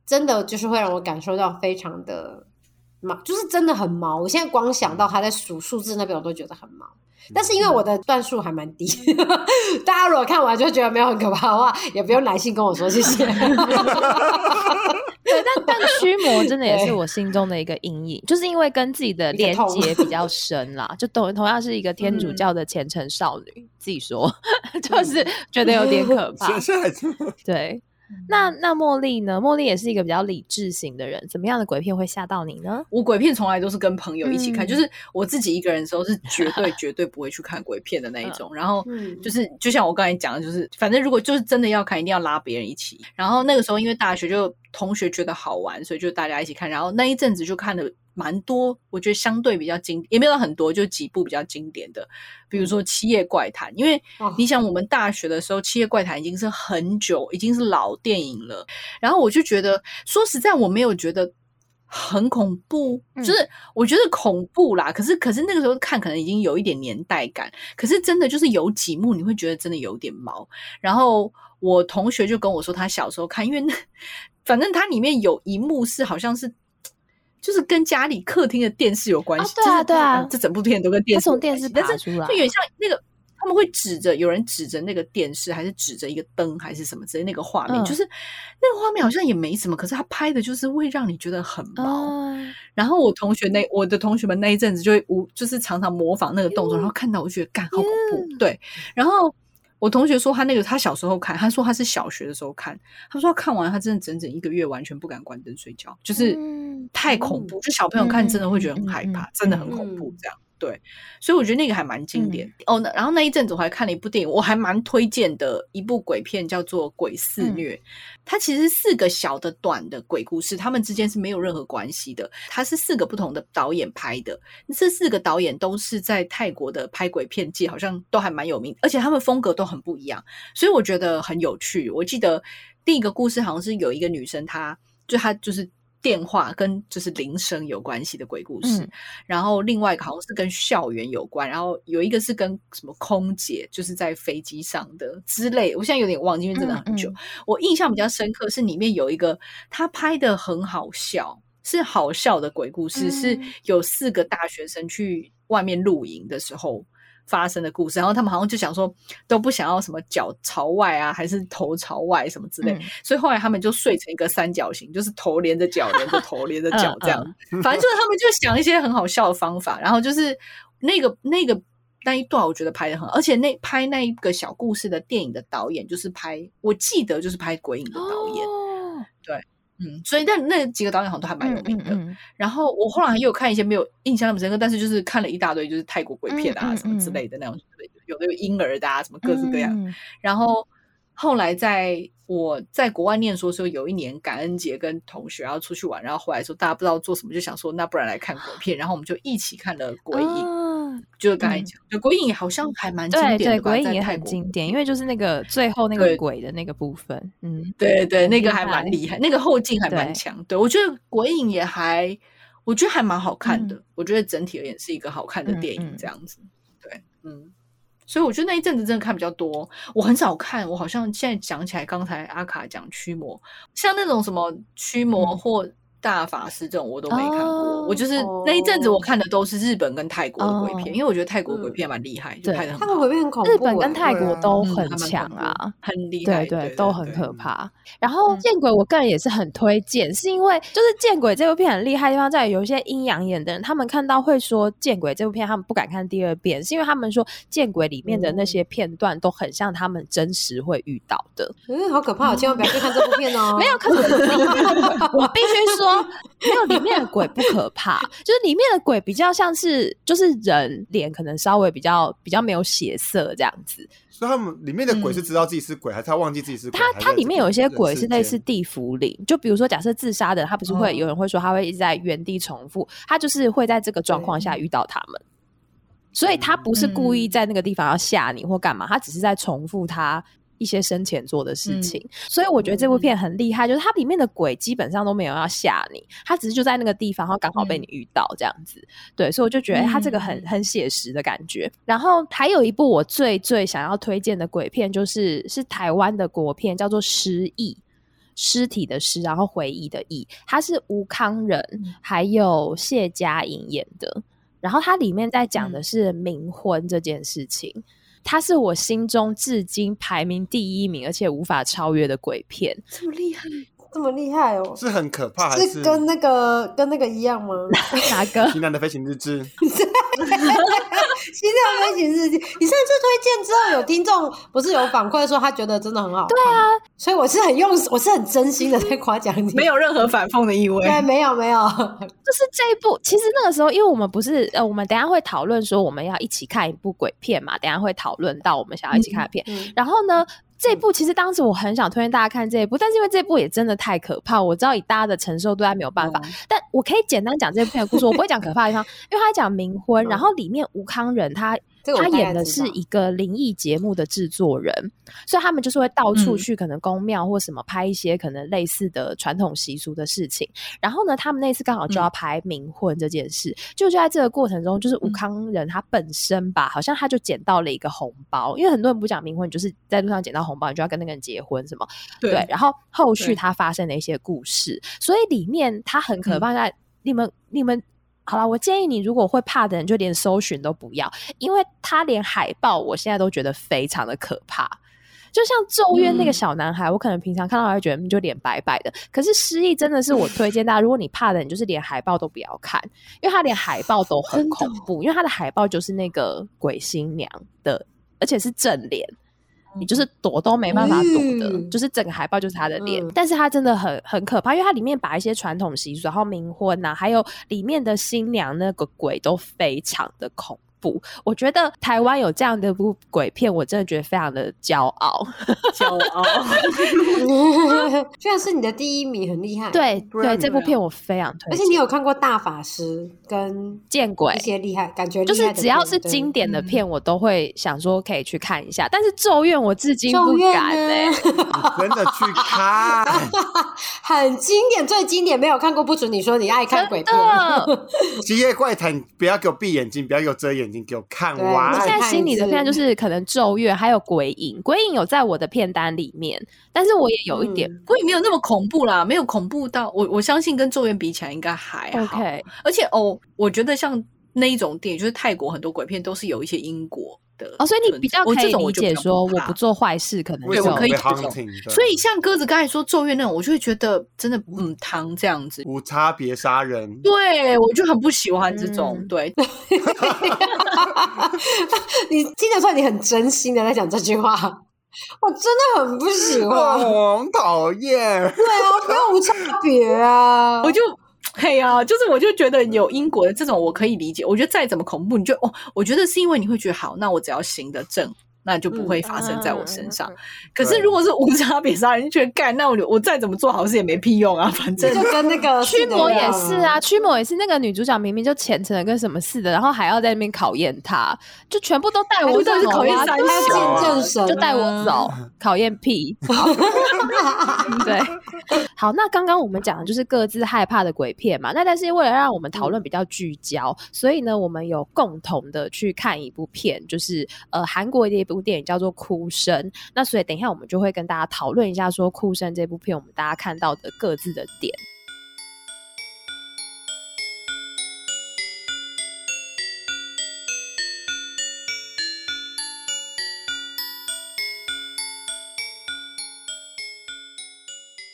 真的就是会让我感受到非常的毛，就是真的很毛。我现在光想到他在数数字那边，我都觉得很毛。但是因为我的段数还蛮低，大家如果看完就觉得没有很可怕的话，也不用来信跟我说谢谢。对，但但驱魔真的也是对我心中的一个阴影，就是因为跟自己的连接比较深啦，就同同样是一个天主嗯教的虔诚少女，自己说 就是觉得有点可怕现。现在还这么对，那那茉莉呢？茉莉也是一个比较理智型的人，怎么样的鬼片会吓到你呢？我鬼片从来都是跟朋友一起看，嗯就是我自己一个人的时候是绝对绝对不会去看鬼片的那一种。然后嗯就是就像我刚才讲的，就是反正如果就是真的要看，一定要拉别人一起。然后那个时候因为大学就同学觉得好玩，所以就大家一起看。然后那一阵子就看了蛮多，我觉得相对比较经也没有到很多，就几部比较经典的，比如说《七夜怪谈》，因为哦你想我们大学的时候，《七夜怪谈》已经是很久，已经是老电影了。然后我就觉得，说实在，我没有觉得很恐怖，嗯就是我觉得恐怖啦。可是，可是那个时候看可能已经有一点年代感。可是真的就是有几幕你会觉得真的有点毛。然后我同学就跟我说，他小时候看，因为那 反正它里面有一幕是好像是。就是跟家里客厅的电视有关系，啊对啊对啊这整部片都跟电视有关电视系但是爬出来就有点像那个他们会指着有人指着那个电视，还是指着一个灯，还是什么之类那个画面，嗯就是那个画面好像也没什么，可是他拍的就是会让你觉得很毛。哦，然后我同学那我的同学们那一阵子就会无就是常常模仿那个动作，然后看到我就觉得干好恐怖，对。然后我同学说他那个他小时候看，他说他是小学的时候看，他说他看完他真的整整一个月完全不敢关灯睡觉，就是嗯太恐怖，就小朋友看真的会觉得很害怕，真的很恐怖嗯这样。对，所以我觉得那个还蛮经典、哦。那然后那一阵子我还看了一部电影，我还蛮推荐的一部鬼片，叫做《鬼肆虐》。它其实是四个小的短的鬼故事，他们之间是没有任何关系的。它是四个不同的导演拍的，这四个导演都是在泰国的拍鬼片界好像都还蛮有名，而且他们风格都很不一样，所以我觉得很有趣。我记得第一个故事好像是有一个女生，她就她就是。电话跟就是铃声有关系的鬼故事，嗯然后另外一个好像是跟校园有关，然后有一个是跟什么空姐，就是在飞机上的之类。我现在有点忘记，因为真的很久。嗯我印象比较深刻是里面有一个他拍的很好笑，是好笑的鬼故事，嗯是有四个大学生去外面露营的时候。发生的故事，然后他们好像就想说都不想要什么脚朝外啊，还是头朝外什么之类，嗯所以后来他们就睡成一个三角形，就是头连着脚，连着头，连着脚这样。反正就是他们就想一些很好笑的方法，然后就是那个那个那一段，我觉得拍的很好，而且那拍那一个小故事的电影的导演就是拍，我记得就是拍《鬼影》的导演，哦嗯，所以那那几个导演好像都还蛮有名的。嗯嗯然后我后来也有看一些没有印象那么深刻，但是就是看了一大堆就是泰国鬼片啊、什么之类的那种，有的有婴儿的啊，什么各式各样。嗯然后后来在我在国外念书的时候，有一年感恩节跟同学然后出去玩，然后回来的时候大家不知道做什么，就想说那不然来看鬼片，然后我们就一起看了《鬼影》哦就是刚才讲，就《鬼影》好像还蛮经典的吧，鬼影也在泰国很经典，因为就是那个最后那个鬼的那个部分，嗯，对对，很那个还蛮厉害，那个后劲还蛮强。对我觉得《鬼影》也还，我觉得还蛮好看的。嗯我觉得整体而言是一个好看的嗯电影嗯，这样子。对，嗯。所以我觉得那一阵子真的看比较多，我很少看。我好像现在讲起来，刚才阿卡讲驱魔，像那种什么驱魔嗯或大法师这种，我都没看过。哦我就是那一阵子我看的都是日本跟泰国的鬼片，哦因为我觉得泰国鬼片蛮厉害，就对拍的很好，泰国鬼片很恐怖欸，日本跟泰国都嗯很强啊。很厉害，对对，都很可怕。然后嗯《见鬼》，我个人也是很推荐，是因为就是《见鬼》这部片很厉害的地方在于，有一些阴阳眼的人，他们看到会说《见鬼》这部片，他们不敢看第二遍，是因为他们说《见鬼》里面的那些片段都很像他们真实会遇到的。嗯，好可怕，千万不要去看这部片哦。没有，可是我必须说，说，没有里面的鬼不可怕，就是里面的鬼比较像是就是人脸可能稍微比较比较没有血色这样子。所以他们里面的鬼是知道自己是鬼，还是他忘记自己是鬼？它它里面有一些鬼是类似地府灵，就比如说假设自杀的，他不是会、嗯有人会说他会一直在原地重复，他就是会在这个状况下遇到他们。所以他不是故意在那个地方要吓你或干嘛，他只是在重复他一些生前做的事情。所以我觉得这部片很厉害，就是它里面的鬼基本上都没有要吓你，它只是就在那个地方，然后刚好被你遇到这样子。对，所以我就觉得它这个很很写实的感觉。然后还有一部我最最想要推荐的鬼片，就是是台湾的国片，叫做《失忆》。尸体的尸，然后回忆的忆，它是吴康仁还有谢佳莹演的。然后它里面在讲的是冥婚这件事情，它是我心中至今排名第一名，而且无法超越的鬼片。这么厉害，这么厉害哦！是很可怕，还是跟那个跟那个一样吗？哪个？西南的飞行日志？新的飞行日记，你上次推荐之后，有听众不是有反馈说他觉得真的很好看？对啊，所以我是很用，我是很真心的在夸奖你，没有任何反讽的意味。对，没有没有，就是这一部，其实那个时候，因为我们不是呃，我们等一下会讨论说我们要一起看一部鬼片嘛，等一下会讨论到我们想要一起看的片。嗯然后呢，这一部其实当时我很想推荐大家看这一部，但是因为这部也真的太可怕，我知道以大家的承受度他没有办法。但我可以简单讲这部片的故事，我不会讲可怕的地方，因为他讲冥婚，然后里面吴康仁他他演的是一个灵异节目的制作人，所以他们就是会到处嗯去可能宫庙或什么拍一些可能类似的传统习俗的事情。然后呢，他们那次刚好就要拍冥婚这件事，就就在这个过程中，就是武康人他本身吧，好像他就捡到了一个红包，因为很多人不讲冥婚，你就是在路上捡到红包，你就要跟那个人结婚什么。对，然后后续他发生的一些故事，所以里面他很可嗯怕在、你们你们。好了，我建议你，如果会怕的人，就连搜寻都不要，因为他连海报，我现在都觉得非常的可怕。就像咒怨那个嗯小男孩，我可能平常看到会觉得嗯就脸白白的，可是失忆真的是我推荐大家，如果你怕的，你就是连海报都不要看，因为他连海报都很恐怖，因为他的海报就是那个鬼新娘的，而且是正脸。你就是躲都没办法躲的，嗯。就是整个海报就是他的脸，嗯。但是他真的很很可怕，因为它里面把一些传统习俗，然后冥婚呐、还有里面的新娘那个鬼都非常的恐怖。我觉得台湾有这样的一部鬼片，我真的觉得非常的骄傲。骄傲。居然是你的第一名，很厉害。，对对，这部片我非常推荐。而且你有看过大法师跟见鬼一，些厉害，感觉就是只要是经典的嗯片，我都会想说可以去看一下。但是咒怨我至今不敢哎、真的去看？很经典，最经典，没有看过不准你说你爱看鬼片。的。极夜怪谈，不要给我闭眼睛，不要给我遮眼睛，给我看对完我。现在心里的片就是可能咒怨，还有鬼影。鬼影有在我的片单里面，但是我也有一点、嗯我也没有那么恐怖啦，没有恐怖到我我相信跟咒怨比起来应该还好。OK。而且哦，我觉得像那一种电影，就是泰国很多鬼片都是有一些因果的哦，所以你比较我可以理解说，我不做坏事，可能为就我可以这种？所以像鸽子刚才说咒怨那种，我就会觉得真的嗯汤这样子。无差别杀人，对，我就很不喜欢这种。嗯对 你听得出来你很真心的在讲这句话，我真的很不喜欢。哦，讨厌。对啊，不要无差别啊！我就。嘿呀、就是我就觉得有因果的这种我可以理解。我觉得再怎么恐怖，你就哦，我觉得是因为你会觉得好，那我只要行得正，那就不会发生在我身上。可是如果是无差别杀人，你就觉得干，那我我再怎么做好事也没屁用啊，反正就跟那个驱魔也是啊，啊，驱魔也是那个女主角明明就虔诚的跟什么似的，然后还要在那边考验她，就全部都带我走就是考验啊，三对还要啊见证神啊，就带我走，考验屁。对，好，那刚刚我们讲的就是各自害怕的鬼片嘛，那但是为了让我们讨论比较聚焦，所以呢，我们有共同的去看一部片，就是呃韩国的一部电影叫做《哭声》。那所以等一下我们就会跟大家讨论一下，说《哭声》这部片我们大家看到的各自的点。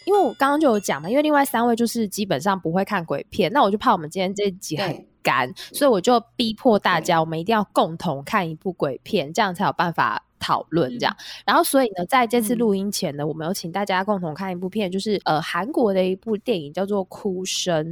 因为我刚刚就有讲嘛，因为另外三位就是基本上不会看鬼片，那我就怕我们今天这集很干，所以我就逼迫大家，我们一定要共同看一部鬼片，这样才有办法讨论这样。然后所以呢，在这次录音前呢，我们有请大家共同看一部片，就是呃韩国的一部电影叫做《哭声》。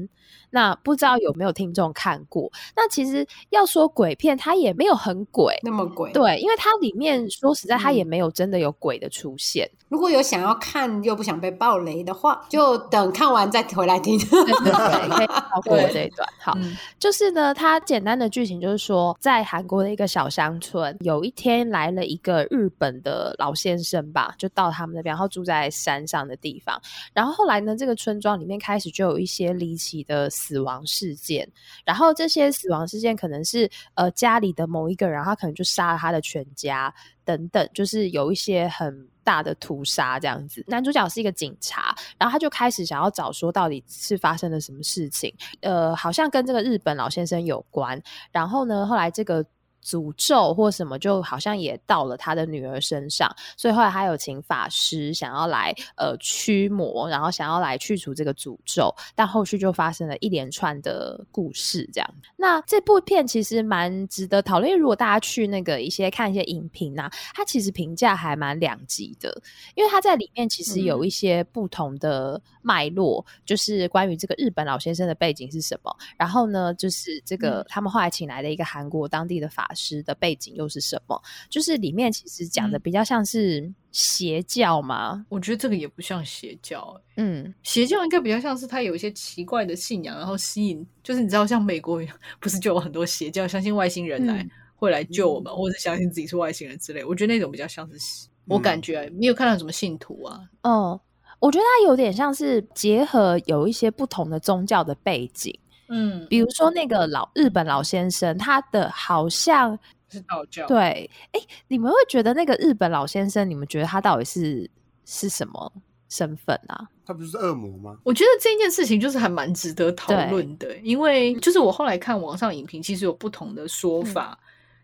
那不知道有没有听众看过？那其实要说鬼片，它也没有很鬼，那么鬼。对，因为它里面说实在，它也没有真的有鬼的出现。如果有想要看又不想被暴雷的话，就等看完再回来听。对对对，可以 跳过这一段。好，就是呢，它简单的剧情就是说，在韩国的一个小乡村，有一天来了一个日本的老先生吧，就到他们那边，然后住在山上的地方。然后后来呢，这个村庄里面开始就有一些离奇的。死亡事件，然后这些死亡事件可能是呃家里的某一个人，他可能就杀了他的全家等等，就是有一些很大的屠杀这样子。男主角是一个警察，然后他就开始想要找说到底是发生了什么事情，呃，好像跟这个日本老先生有关。然后呢，后来这个。诅咒或什么，就好像也到了他的女儿身上，所以后来他有请法师想要来呃驱魔，然后想要来去除这个诅咒，但后续就发生了一连串的故事，这样。那这部片其实蛮值得讨论，如果大家去那个一些看一些影评啊，它其实评价还蛮两极的，因为它在里面其实有一些不同的脉络，就是关于这个日本老先生的背景是什么，然后呢，就是这个他们后来请来的一个韩国当地的法。师的背景又是什么？就是里面其实讲的比较像是邪教吗？我觉得这个也不像邪教，嗯，邪教应该比较像是他有一些奇怪的信仰，然后吸引，就是你知道，像美国不是就有很多邪教，相信外星人来会来救我们，或者相信自己是外星人之类。我觉得那种比较像是，我感觉没有看到什么信徒啊。哦，我觉得他有点像是结合有一些不同的宗教的背景。嗯，比如说那个老日本老先生，他的好像是道教。对，哎，你们会觉得那个日本老先生，你们觉得他到底是是什么身份啊？他不是恶魔吗？我觉得这件事情就是还蛮值得讨论的，因为就是我后来看网上影评，其实有不同的说法，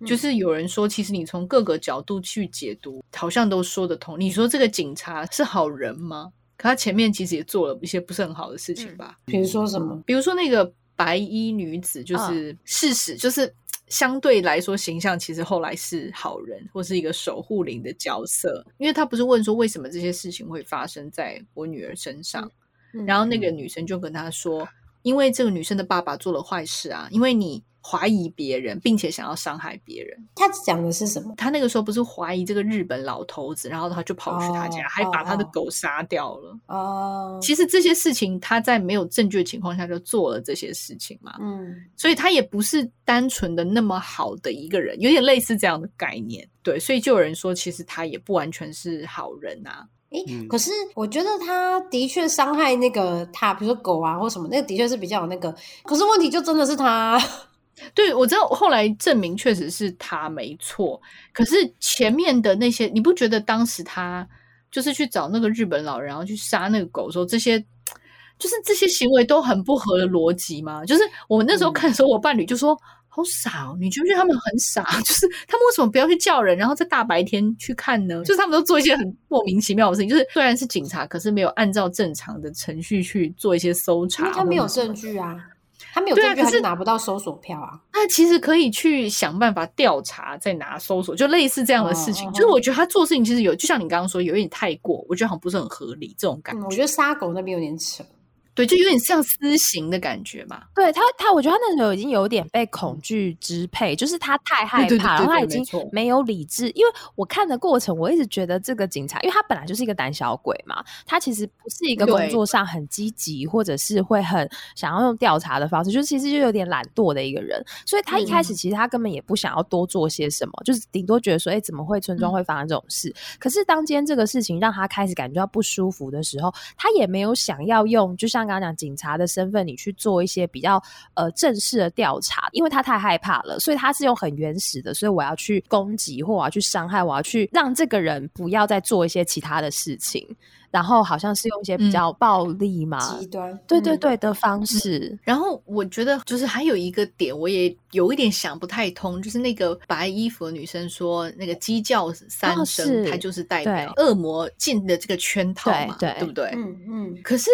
就是有人说，其实你从各个角度去解读，好像都说得通。你说这个警察是好人吗？可他前面其实也做了一些不是很好的事情吧？比如说什么？比如说那个。白衣女子就是事实，就是相对来说形象其实后来是好人或是一个守护灵的角色，因为他不是问说为什么这些事情会发生在我女儿身上，然后那个女生就跟他说，因为这个女生的爸爸做了坏事啊，因为你。怀疑别人，并且想要伤害别人。他讲的是什么？他那个时候不是怀疑这个日本老头子，然后他就跑去他家，还把他的狗杀掉了。哦，其实这些事情他在没有证据的情况下就做了这些事情嘛。嗯，所以他也不是单纯的那么好的一个人，有点类似这样的概念。对，所以就有人说，其实他也不完全是好人啊。诶，可是我觉得他的确伤害那个他，比如说狗啊或什么，那个的确是比较有那个。可是问题就真的是他。对，我知道后来证明确实是他没错，可是前面的那些，你不觉得当时他就是去找那个日本老人，然后去杀那个狗，说这些就是这些行为都很不合逻辑吗？就是我那时候看的时候，我伴侣就说好傻哦，你觉不觉得他们很傻？就是他们为什么不要去叫人，然后在大白天去看呢？就是他们都做一些很莫名其妙的事情，就是虽然是警察，可是没有按照正常的程序去做一些搜查，他没有证据啊。他没有证据，他是拿不到搜索票啊。那其实可以去想办法调查，再拿搜索，就类似这样的事情。就是我觉得他做事情其实有，就像你刚刚说，有一点太过，我觉得好像不是很合理这种感觉。我觉得杀狗那边有点扯。对，就有点像私刑的感觉嘛。对他，他我觉得他那时候已经有点被恐惧支配，就是他太害怕，然后他已经没有理智。因为我看的过程，我一直觉得这个警察，因为他本来就是一个胆小鬼嘛，他其实不是一个工作上很积极，或者是会很想要用调查的方式，就是其实就有点懒惰的一个人。所以他一开始其实他根本也不想要多做些什么，就是顶多觉得说，哎，怎么会村庄会发生这种事？可是当今天这个事情让他开始感觉到不舒服的时候，他也没有想要用，就像。刚刚讲警察的身份，你去做一些比较呃正式的调查，因为他太害怕了，所以他是用很原始的，所以我要去攻击或我要去伤害，我要去让这个人不要再做一些其他的事情。然后好像是用一些比较暴力嘛，极端，对对对的方式。然后我觉得就是还有一个点，我也有一点想不太通，就是那个白衣服的女生说，那个鸡叫三声，它就是代表恶魔进的这个圈套嘛，对不对？嗯嗯。可是。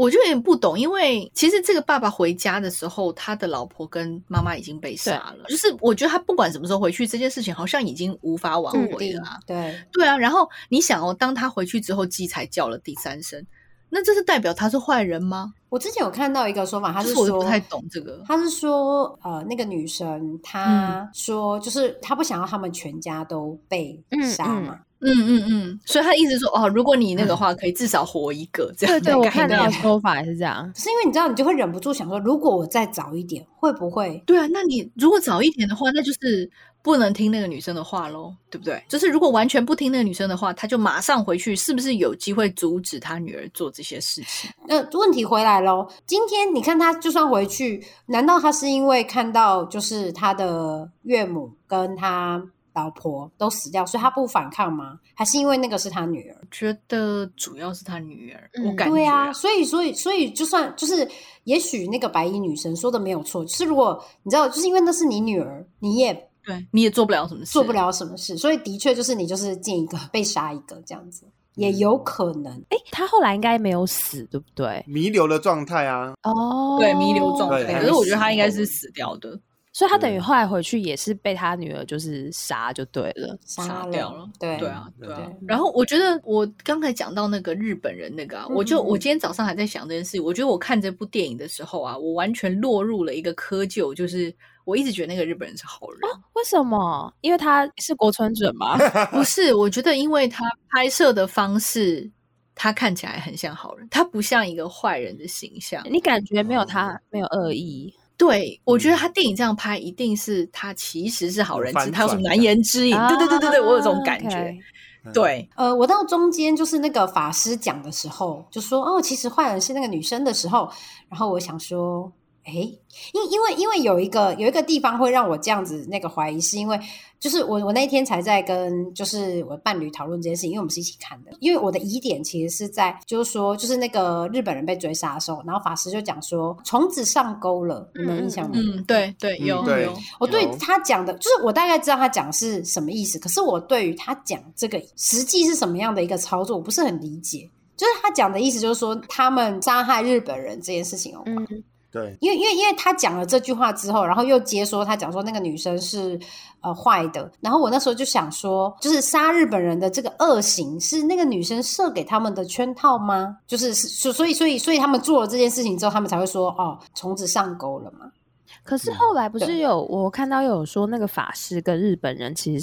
我就有点不懂，因为其实这个爸爸回家的时候，他的老婆跟妈妈已经被杀了。就是我觉得他不管什么时候回去，这件事情好像已经无法挽回了啊、对，对啊，然后你想哦，当他回去之后，鸡才叫了第三声，那这是代表他是坏人吗？我之前有看到一个说法，他就是说不太懂这个。他是说，呃，那个女生她说，就是她不想要他们全家都被杀嘛。嗯嗯嗯嗯嗯，所以他一直说，哦，如果你那个话，可以至少活一个这样对对，我看到的说法也是这样。是因为你知道，你就会忍不住想说，如果我再早一点，会不会？对啊，那你如果早一点的话，那就是不能听那个女生的话喽，对不对？就是如果完全不听那个女生的话，他就马上回去，是不是有机会阻止他女儿做这些事情？那、问题回来喽。今天你看他就算回去，难道他是因为看到就是他的岳母跟他老婆都死掉，所以他不反抗吗？还是因为那个是他女儿？觉得主要是他女儿，嗯我感觉、对啊，所以所以所以就算就是，也许那个白衣女神说的没有错，就是如果你知道，就是因为那是你女儿，你也对，你也做不了什么事，做不。了什么事，所以的确就是你就是见一个被杀一个这样子，也有可能。哎，他后来应该没有死，对不对？弥留的状态啊，哦，对弥留状态，可是我觉得他应该是死掉的，所以他等于后来回去也是被他女儿就是杀就对了。杀杀掉了。对对啊，对啊。然后我觉得我刚才讲到那个日本人那个啊，我就我今天早上还在想这件事。我觉得我看这部电影的时候啊，我完全落入了一个窠臼，就是我一直觉得那个日本人是好人，为什么？因为他 是国村准吗。不是？我觉得因为他拍摄的方式，他看起来很像好人，他不像一个坏人的形象。你感觉没有他没有恶意，对，我觉得他电影这样拍，一定是他其实是好人，只是他有什么难言之隐。对对对对对，我有这种感觉。对，呃，我到中间就是那个法师讲的时候，就说哦，其实坏人是那个女生的时候，然后我想说，哎，因因为因为有一个有一个地方会让我这样子那个怀疑，是因为就是我我那一天才在跟就是我伴侣讨论这件事情，因为我们是一起看的，因为我的疑点其实是在就是说就是那个日本人被追杀的时候，然后法师就讲说虫子上钩了，你们有印象吗？嗯，对对，有有。我对他讲的，就是我大概知道他讲是什么意思，可是我对于他讲这个实际是什么样的一个操作，我不是很理解。就是他讲的意思，就是说他们杀害日本人这件事情哦，嗯，对，因为因为因为他讲了这句话之后，然后又接说他讲说那个女生是呃坏的，然后我那时候就想说，就是杀日本人的这个恶行是那个女生设给他们的圈套吗？就是所所以所以所以他们做了这件事情之后，他们才会说哦，虫子上钩了嘛。可是后来不是有我看到有说那个法师跟日本人其实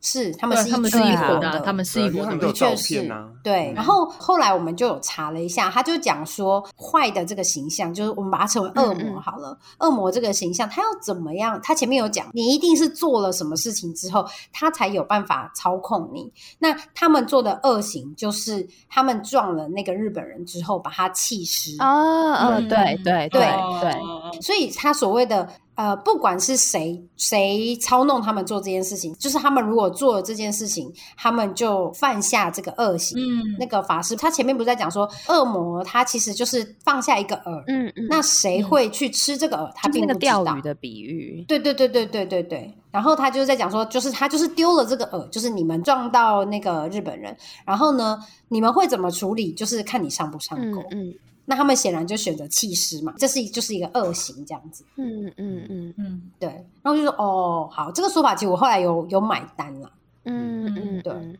是是他们是他们是一伙的，他们是一伙的他们有照的确是片啊对。嗯然后后来我们就有查了一下，他就讲说坏的这个形象，就是我们把它称为恶魔好了。恶魔这个形象，他要怎么样？他前面有讲，你一定是做了什么事情之后，他才有办法操控你。那他们做的恶行就是他们撞了那个日本人之后，把他气尸。哦哦，嗯对对对对，对，所以他所谓的呃，不管是谁谁操弄他们做这件事情，就是他们如果做了这件事情，他们就犯下这个恶行。嗯，那个法师他前面不是在讲说，恶魔他其实就是放下一个饵，嗯嗯，那谁会去吃这个饵？他那个并不知道。钓鱼的比喻，对对对对对对对。然后他就是在讲说，就是他就是丢了这个饵，就是你们撞到那个日本人，然后呢，你们会怎么处理？就是看你上不上钩。嗯嗯那他们显然就选择弃尸嘛，这是就是一个恶行这样子。嗯嗯嗯嗯，对，然后就说哦，好，这个说法其实我后来有有买单了。嗯嗯，对嗯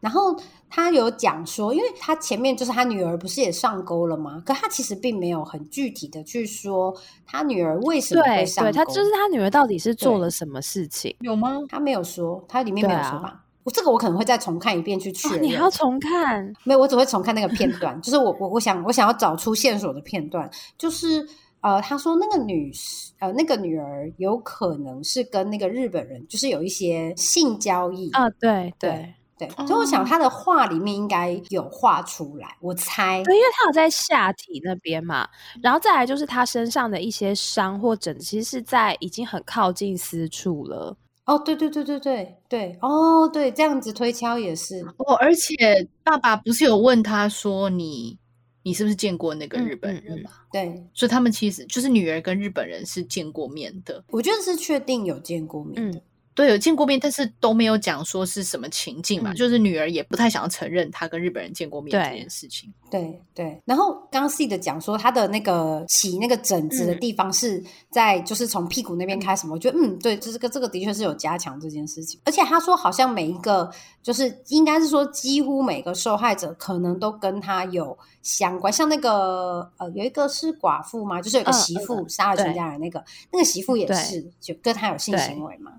然后他有讲说，因为他前面就是他女儿不是也上钩了吗？可他其实并没有很具体的去说他女儿为什么会上钩，对，他就是他女儿到底是做了什么事情？有吗？他没有说，他里面没有说吧？我这个我可能会再重看一遍去确哦，认。你还要重看？没有，我只会重看那个片段，就是我我我想我想要找出线索的片段，就是呃，他说那个女呃那个女儿有可能是跟那个日本人就是有一些性交易啊，对对对对，所以我想他的画里面应该有画出来，我猜对，因为他有在下体那边嘛，然后再来就是他身上的一些伤或疹，其实是在已经很靠近私处了。哦，对对对对对对，哦对，这样子推敲也是，哦，而且爸爸不是有问他说你你是不是见过那个嗯日本嗯嗯人嘛？对所以他们其实就是女儿跟日本人是见过面的。我觉得是确定有见过面的，对，有见过面，但是都没有讲说是什么情境嘛，嗯。就是女儿也不太想要承认她跟日本人见过面这件事情。对对，然后刚刚 C 的讲说她的那个起那个疹子的嗯。地方是在就是从屁股那边开始嘛，我觉得嗯对，这个这个的确是有加强这件事情，而且他说好像每一个就是应该是说几乎每个受害者可能都跟他有相关，像那个呃有一个是寡妇嘛，就是有个嗯媳妇杀了全家人那个，那个媳妇也是就跟他有性行为嘛，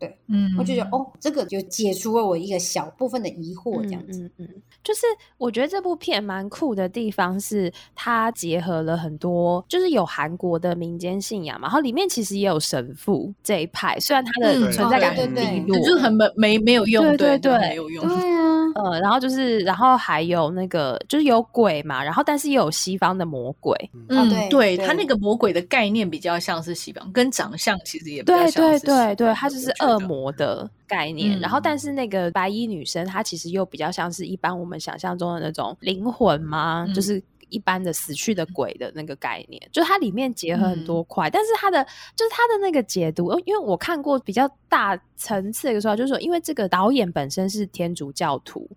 对。嗯。我就觉得哦这个就解除了我一个小部分的疑惑这样子，嗯嗯。嗯，就是我觉得这部片蛮酷的地方是，它结合了很多，就是有韩国的民间信仰嘛，然后里面其实也有神父这一派，虽然它的嗯存在感很低落，就是很没没没有用，对对对对。没有用。对啊，呃，然后就是，然后还有那个就是有鬼嘛，然后但是也有西方的魔鬼，嗯对对对他那个魔鬼的概念比较像是西方，跟长相其实也比较对对对对，的它就是恶魔的概念。然后，嗯但是那个白衣女生，她其实又比较像是一般我们想象中的那种灵魂吗？嗯就是一般的死去的鬼的那个概念，就它里面结合很嗯多块，但是它的就是它的那个解读，呃因为我看过比较大层次的一个说法，就是说，因为这个导演本身是天主教徒。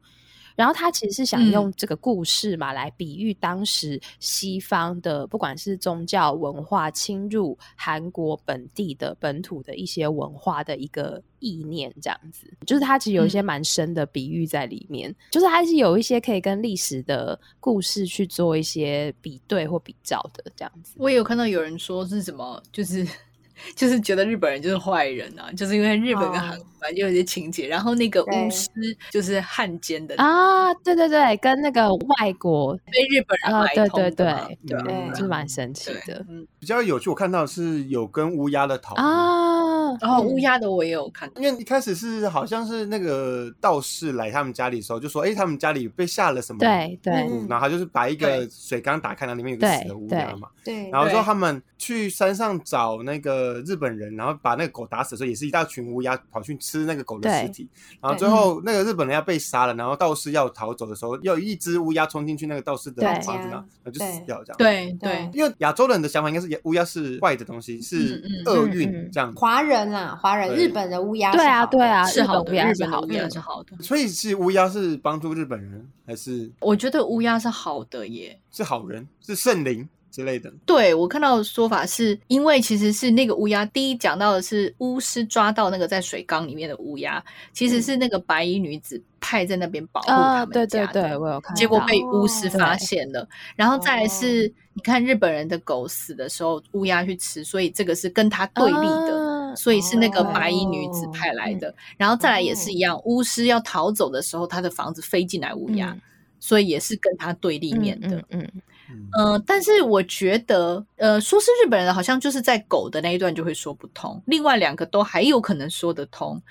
然后他其实是想嗯。用这个故事嘛，来比喻当时西方的不管是宗教文化侵入韩国本地的本土的一些文化的一个意念，这样子，就是他其实有一些嗯。蛮深的比喻在里面，就是还是有一些可以跟历史的故事去做一些比对或比较的这样子。我也有看到有人说是什么，就是 就是觉得日本人就是坏人啊，就是因为日本跟韩国本来就有些情节，然后那个巫师就是汉奸的，啊，对对对，跟那个外国被日本人啊，买对对通的嘛对对吧对是蛮神奇的嗯，比较有趣，我看到是有跟乌鸦的讨论。啊。然后乌鸦的我也有看到，因为一开始是好像是那个道士来他们家里的时候，就说：“哎、他们家里被下了什么对对嗯然后他就是把一个水缸打开，然后里面有个死的乌鸦嘛。对，然后说对他们去山上找那个日本人，然后把那个狗打死的时候，也是一大群乌鸦跑去吃那个狗的尸体。然后最后那个日本人要被杀了，然后道士要逃走的时候，又有一只乌鸦冲进去那个道士的对。房子，然后然后就死掉这样。，对对。对，因为亚洲人的想法应该是乌鸦是坏的东西，是厄运这样。华人啊，华人，日本的乌鸦对啊，好的。对啊，是好的，日本好的，鸦是好的，所以是乌鸦是帮助日本人，还是？我觉得乌鸦是好的耶。是好人，是圣灵之类的？对我看到的说法是因为其实是那个乌鸦，第一讲到的是巫师抓到那个在水缸里面的乌鸦，其实是那个白衣女子派在那边保护他啊，们对对家的。对，我有看到，结果被巫师哦发现了，然后再来是，你看日本人的狗死的时候，乌鸦去吃，所以这个是跟他对立的，啊所以是那个哦白衣女子派来的。然后再来也是一样，巫师要逃走的时候，他的房子飞进来乌鸦，嗯所以也是跟他对立面的。嗯嗯嗯，呃，但是我觉得，呃，说是日本人的，好像就是在狗的那一段就会说不通，另外两个都还有可能说得通，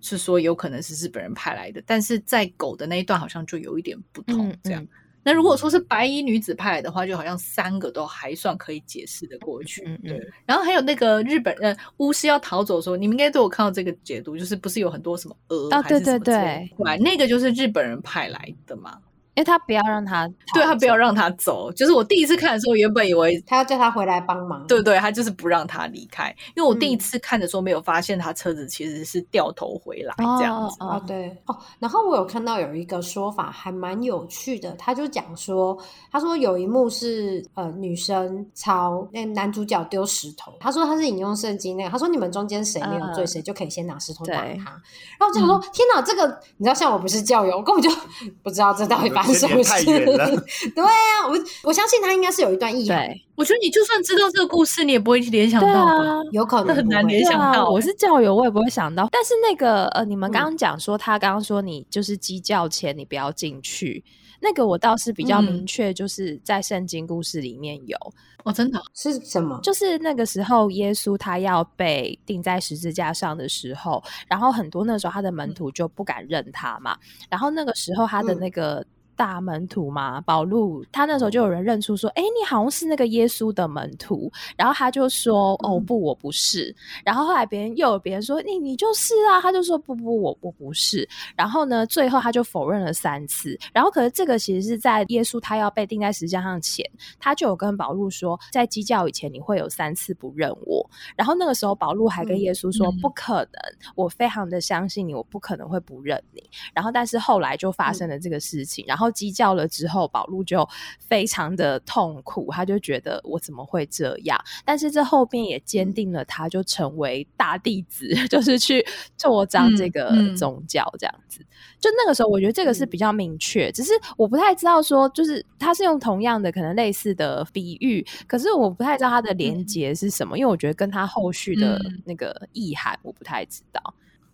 是说有可能是日本人派来的，但是在狗的那一段好像就有一点不同嗯，这样。嗯那如果说是白衣女子派来的话，就好像三个都还算可以解释的过去。嗯嗯对，然后还有那个日本呃巫师要逃走的时候，你们应该都有看到这个解读，就是不是有很多什么鹅哦还是什么对对对，那个就是日本人派来的嘛。因为他不要让他对他不要让他走，就是我第一次看的时候，原本以为他要叫他回来帮忙。对对，他就是不让他离开。因为我第一嗯次看的时候，没有发现他车子其实是掉头回来这样子。哦，对哦，然后我有看到有一个说法还蛮有趣的，他就讲说，他说有一幕是呃女生朝那男主角丢石头，他说他是引用圣经那个，他说你们中间谁没有罪，嗯谁就可以先拿石头打他。然后我就想说，天哪，这个你知道，像我不是教友，我根本就 不知道这到底发生什么事。有点太远了 对啊，我我相信他应该是有一段意涵，对我觉得你就算知道这个故事，你也不会联想到吧？啊。有可能很难联想到我欸是教友，我也不会想到。但是那个呃，你们嗯刚刚讲说，他刚刚说你就是鸡叫前你不要进去，那个我倒是比较嗯明确，就是在圣经故事里面有，哦，真的哦是什么？就是那个时候耶稣他要被钉在十字架上的时候，然后很多那时候他的门徒就不敢认他嘛，然后那个时候他的嗯那个。大门徒嘛，保禄，他那时候就有人认出说，哎，你好像是那个耶稣的门徒，然后他就说，哦不，我不是。然后后来别人又有别人说，你你就是啊，他就说不不，我我不是。然后呢，最后他就否认了三次。然后可是这个其实是在耶稣他要被钉在石架上前，他就有跟保禄说，在鸡教以前你会有三次不认我。然后那个时候保禄还跟耶稣说，不可能，我非常的相信你，我不可能会不认你。然后但是后来就发生了这个事情，然后鸡叫了之后，宝路就非常的痛苦，他就觉得我怎么会这样？但是这后边也坚定了，他就成为大弟子，就是去扩张这个宗教这样子。就那个时候，我觉得这个是比较明确，只是我不太知道说，就是他是用同样的可能类似的比喻，可是我不太知道他的连接是什么，因为我觉得跟他后续的那个意涵我不太知道。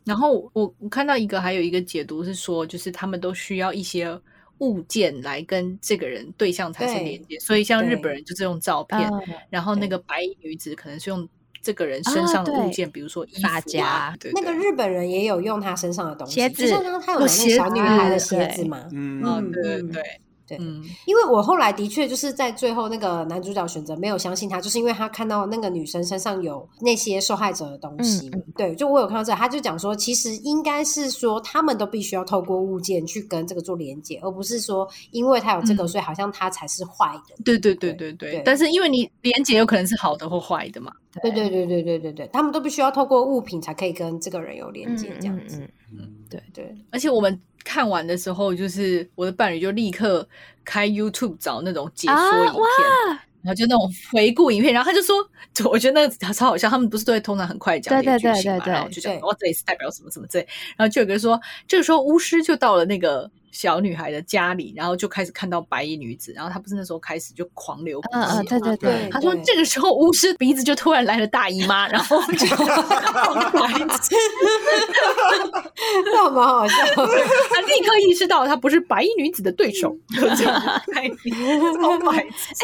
然后我我看到一个还有一个解读是说，就是他们都需要一些物件来跟这个人对象产生连接，所以像日本人就是用照片，然后那个白衣女子可能是用这个人身上的物件，比如说衣发夹。那个日本人也有用他身上的东西，鞋子，他有小女孩的鞋子嘛，嗯，对对对。对，因为我后来的确就是在最后那个男主角选择没有相信他，就是因为他看到那个女生身上有那些受害者的东西。对，就我有看到这，他就讲说，其实应该是说他们都必须要透过物件去跟这个做连接，而不是说因为他有这个，所以好像他才是坏的。对对对对对。但是因为你连接有可能是好的或坏的嘛。对对对对对对对，他们都必须要透过物品才可以跟这个人有连接，这样子。嗯，对对。而且我们。看完的时候，就是我的伴侣就立刻开 YouTube 找那种解说影片，然后就那种回顾影片，然后他就说，我觉得那个超好笑。他们不是都会通常很快讲这个剧情嘛，然后就讲哦，这里是代表什么什么之类，然后就有个人说，这个时候巫师就到了那个。小女孩的家里，然后就开始看到白衣女子，然后她不是那时候开始就狂流鼻血，对对对。她说这个时候巫师鼻子就突然来了大姨妈，然后就 那蛮好笑。她立刻意识到她不是白衣女子的对手，哎，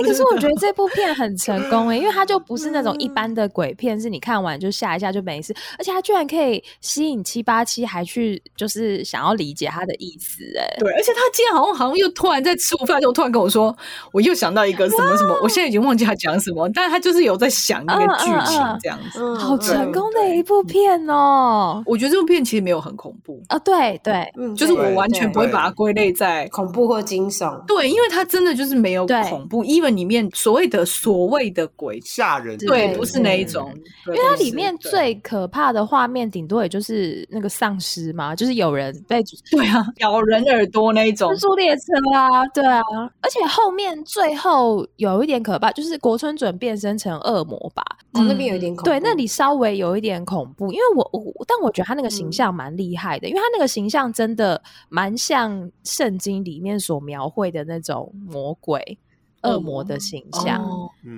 可是我觉得这部片很成功哎，因为它就不是那种一般的鬼片，是你看完就吓一下就没事，而且它居然可以吸引七八七，还去就是想要理解他的意思哎。对，而且他今天好像好像又突然在吃午饭的时候突然跟我说，我又想到一个什么什么，我现在已经忘记他讲什么，但是他就是有在想那个剧情这样子，好成功的一部片哦。我觉得这部片其实没有很恐怖。啊，对对，就是我完全不会把它归类在恐怖或惊悚。对，因为它真的就是没有恐怖，，even 里面所谓的所谓的鬼吓人，对，不是那一种，因为它里面最可怕的画面，顶多也就是那个丧尸嘛，就是有人被对啊 咬人耳。多那一种。蜘蛛列车啊，对啊，而且后面最后有一点可怕，就是国村准变身成恶魔吧，那边有一点恐对，那里稍微有一点恐怖，因为我我但我觉得他那个形象蛮厉害的，因为他那个形象真的蛮像圣经里面所描绘的那种魔鬼恶魔的形象，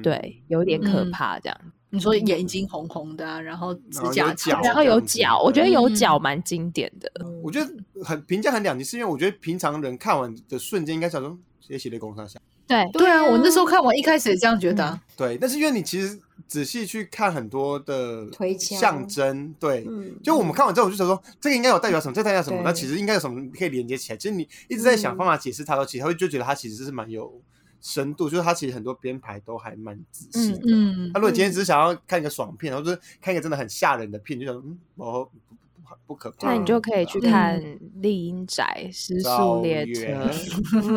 对，有点可怕这样。你说眼睛红红的，然后指甲长，然后有脚，我觉得有脚蛮经典的。我觉得很评价很两极，是因为我觉得平常人看完的瞬间应该想说谁写的工上下。对对啊，我那时候看完一开始也这样觉得。对，但是因为你其实仔细去看很多的推象征，对，就我们看完之后我就想说这个应该有代表什么，这代表什么？那其实应该有什么可以连接起来？其实你一直在想方法解释它的时候，其实会就觉得它其实是蛮有。深度就是他其实很多编排都还蛮仔细的。嗯，他如果今天只是想要看一个爽片，然后就是看一个真的很吓人的片，就想嗯，哦不不不不可怕。那你就可以去看《丽英宅》《失速列车》。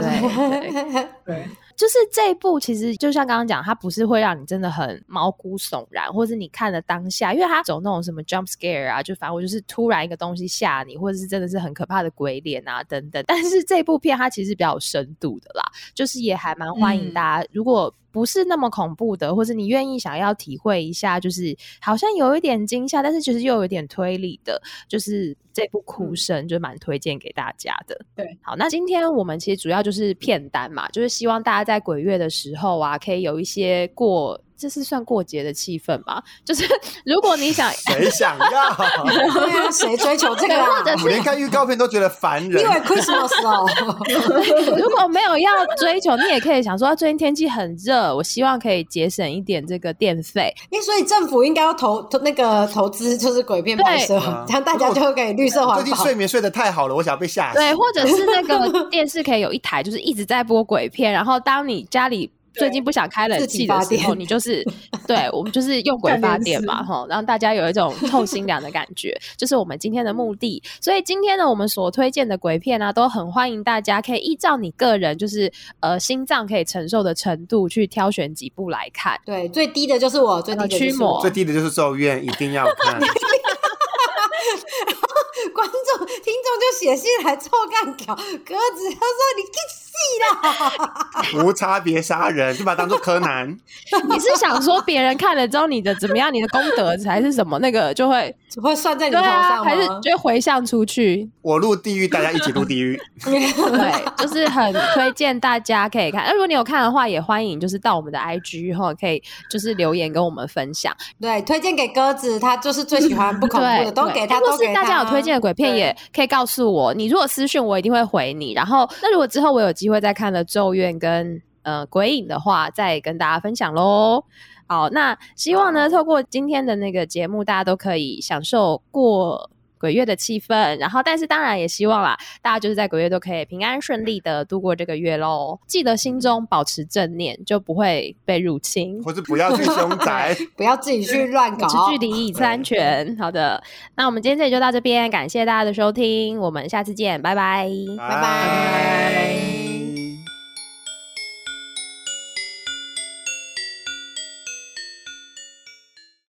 对对对。就是这一部，其实就像刚刚讲，它不是会让你真的很毛骨悚然，或者是你看了当下，因为它走那种什么 jump scare 啊，就反正我就是突然一个东西吓你，或者是真的是很可怕的鬼脸啊等等。但是这部片它其实比较有深度的啦，就是也还蛮欢迎大家，如果。不是那么恐怖的，或者你愿意想要体会一下，就是好像有一点惊吓，但是其实又有一点推理的，就是这部《哭声》就蛮推荐给大家的。对，好，那今天我们其实主要就是片单嘛，就是希望大家在鬼月的时候啊，可以有一些过。这是算过节的气氛吧？就是如果你想，谁想要？对啊，谁追求这个啊？或者我连看预告片都觉得烦人因。为 Christmas 哦？如果没有要追求，你也可以想说，啊最近天气很热，我希望可以节省一点这个电费。因为所以政府应该要投投那个投资，就是鬼片拍摄对，这样大家就可以绿色环保最近睡。眠睡得太好了，我想被吓死。对，或者是那个电视可以有一台，就是一直在播鬼片，然后当你家里。最近不想开冷气的时候，你就是 对我们就是用鬼发电嘛，干哈，让大家有一种透心凉的感觉，就是我们今天的目的。所以今天呢，我们所推荐的鬼片啊、都很欢迎大家可以依照你个人就是呃心脏可以承受的程度去挑选几部来看。对，最低的就是我，最低的就是驱魔我最。低的就是咒怨，一定要看。观众、听众就写信来臭干屌，鸽子他说你去戏啦，无差别杀人，就把它当做柯南。你是想说别人看了之后你的怎么样，你的功德还是什么那个就会会算在你头上还是？就回向出去？我入地狱，大家一起入地狱。对，就是很推荐大家可以看。那如果你有看的话，也欢迎就是到我们的 IG 后可以就是留言跟我们分享。对，推荐给鸽子，他就是最喜欢不恐怖对，的，都给他，都给他。大家有推荐的鬼片，也可以告诉我。你如果私讯我，一定会回你。然后，那如果之后我有机会再看了《咒怨》跟呃《鬼影》的话，再跟大家分享喽。好，那希望呢，透过今天的那个节目，大家都可以享受过鬼月的气氛。然后，但是当然也希望啦，大家就是在鬼月都可以平安顺利的度过这个月喽。记得心中保持正念，就不会被入侵。或是不要去凶宅。不要自己去乱搞保持距离，以次安全。好的，那我们今天这里就到这边，感谢大家的收听，我们下次见，拜拜。拜拜。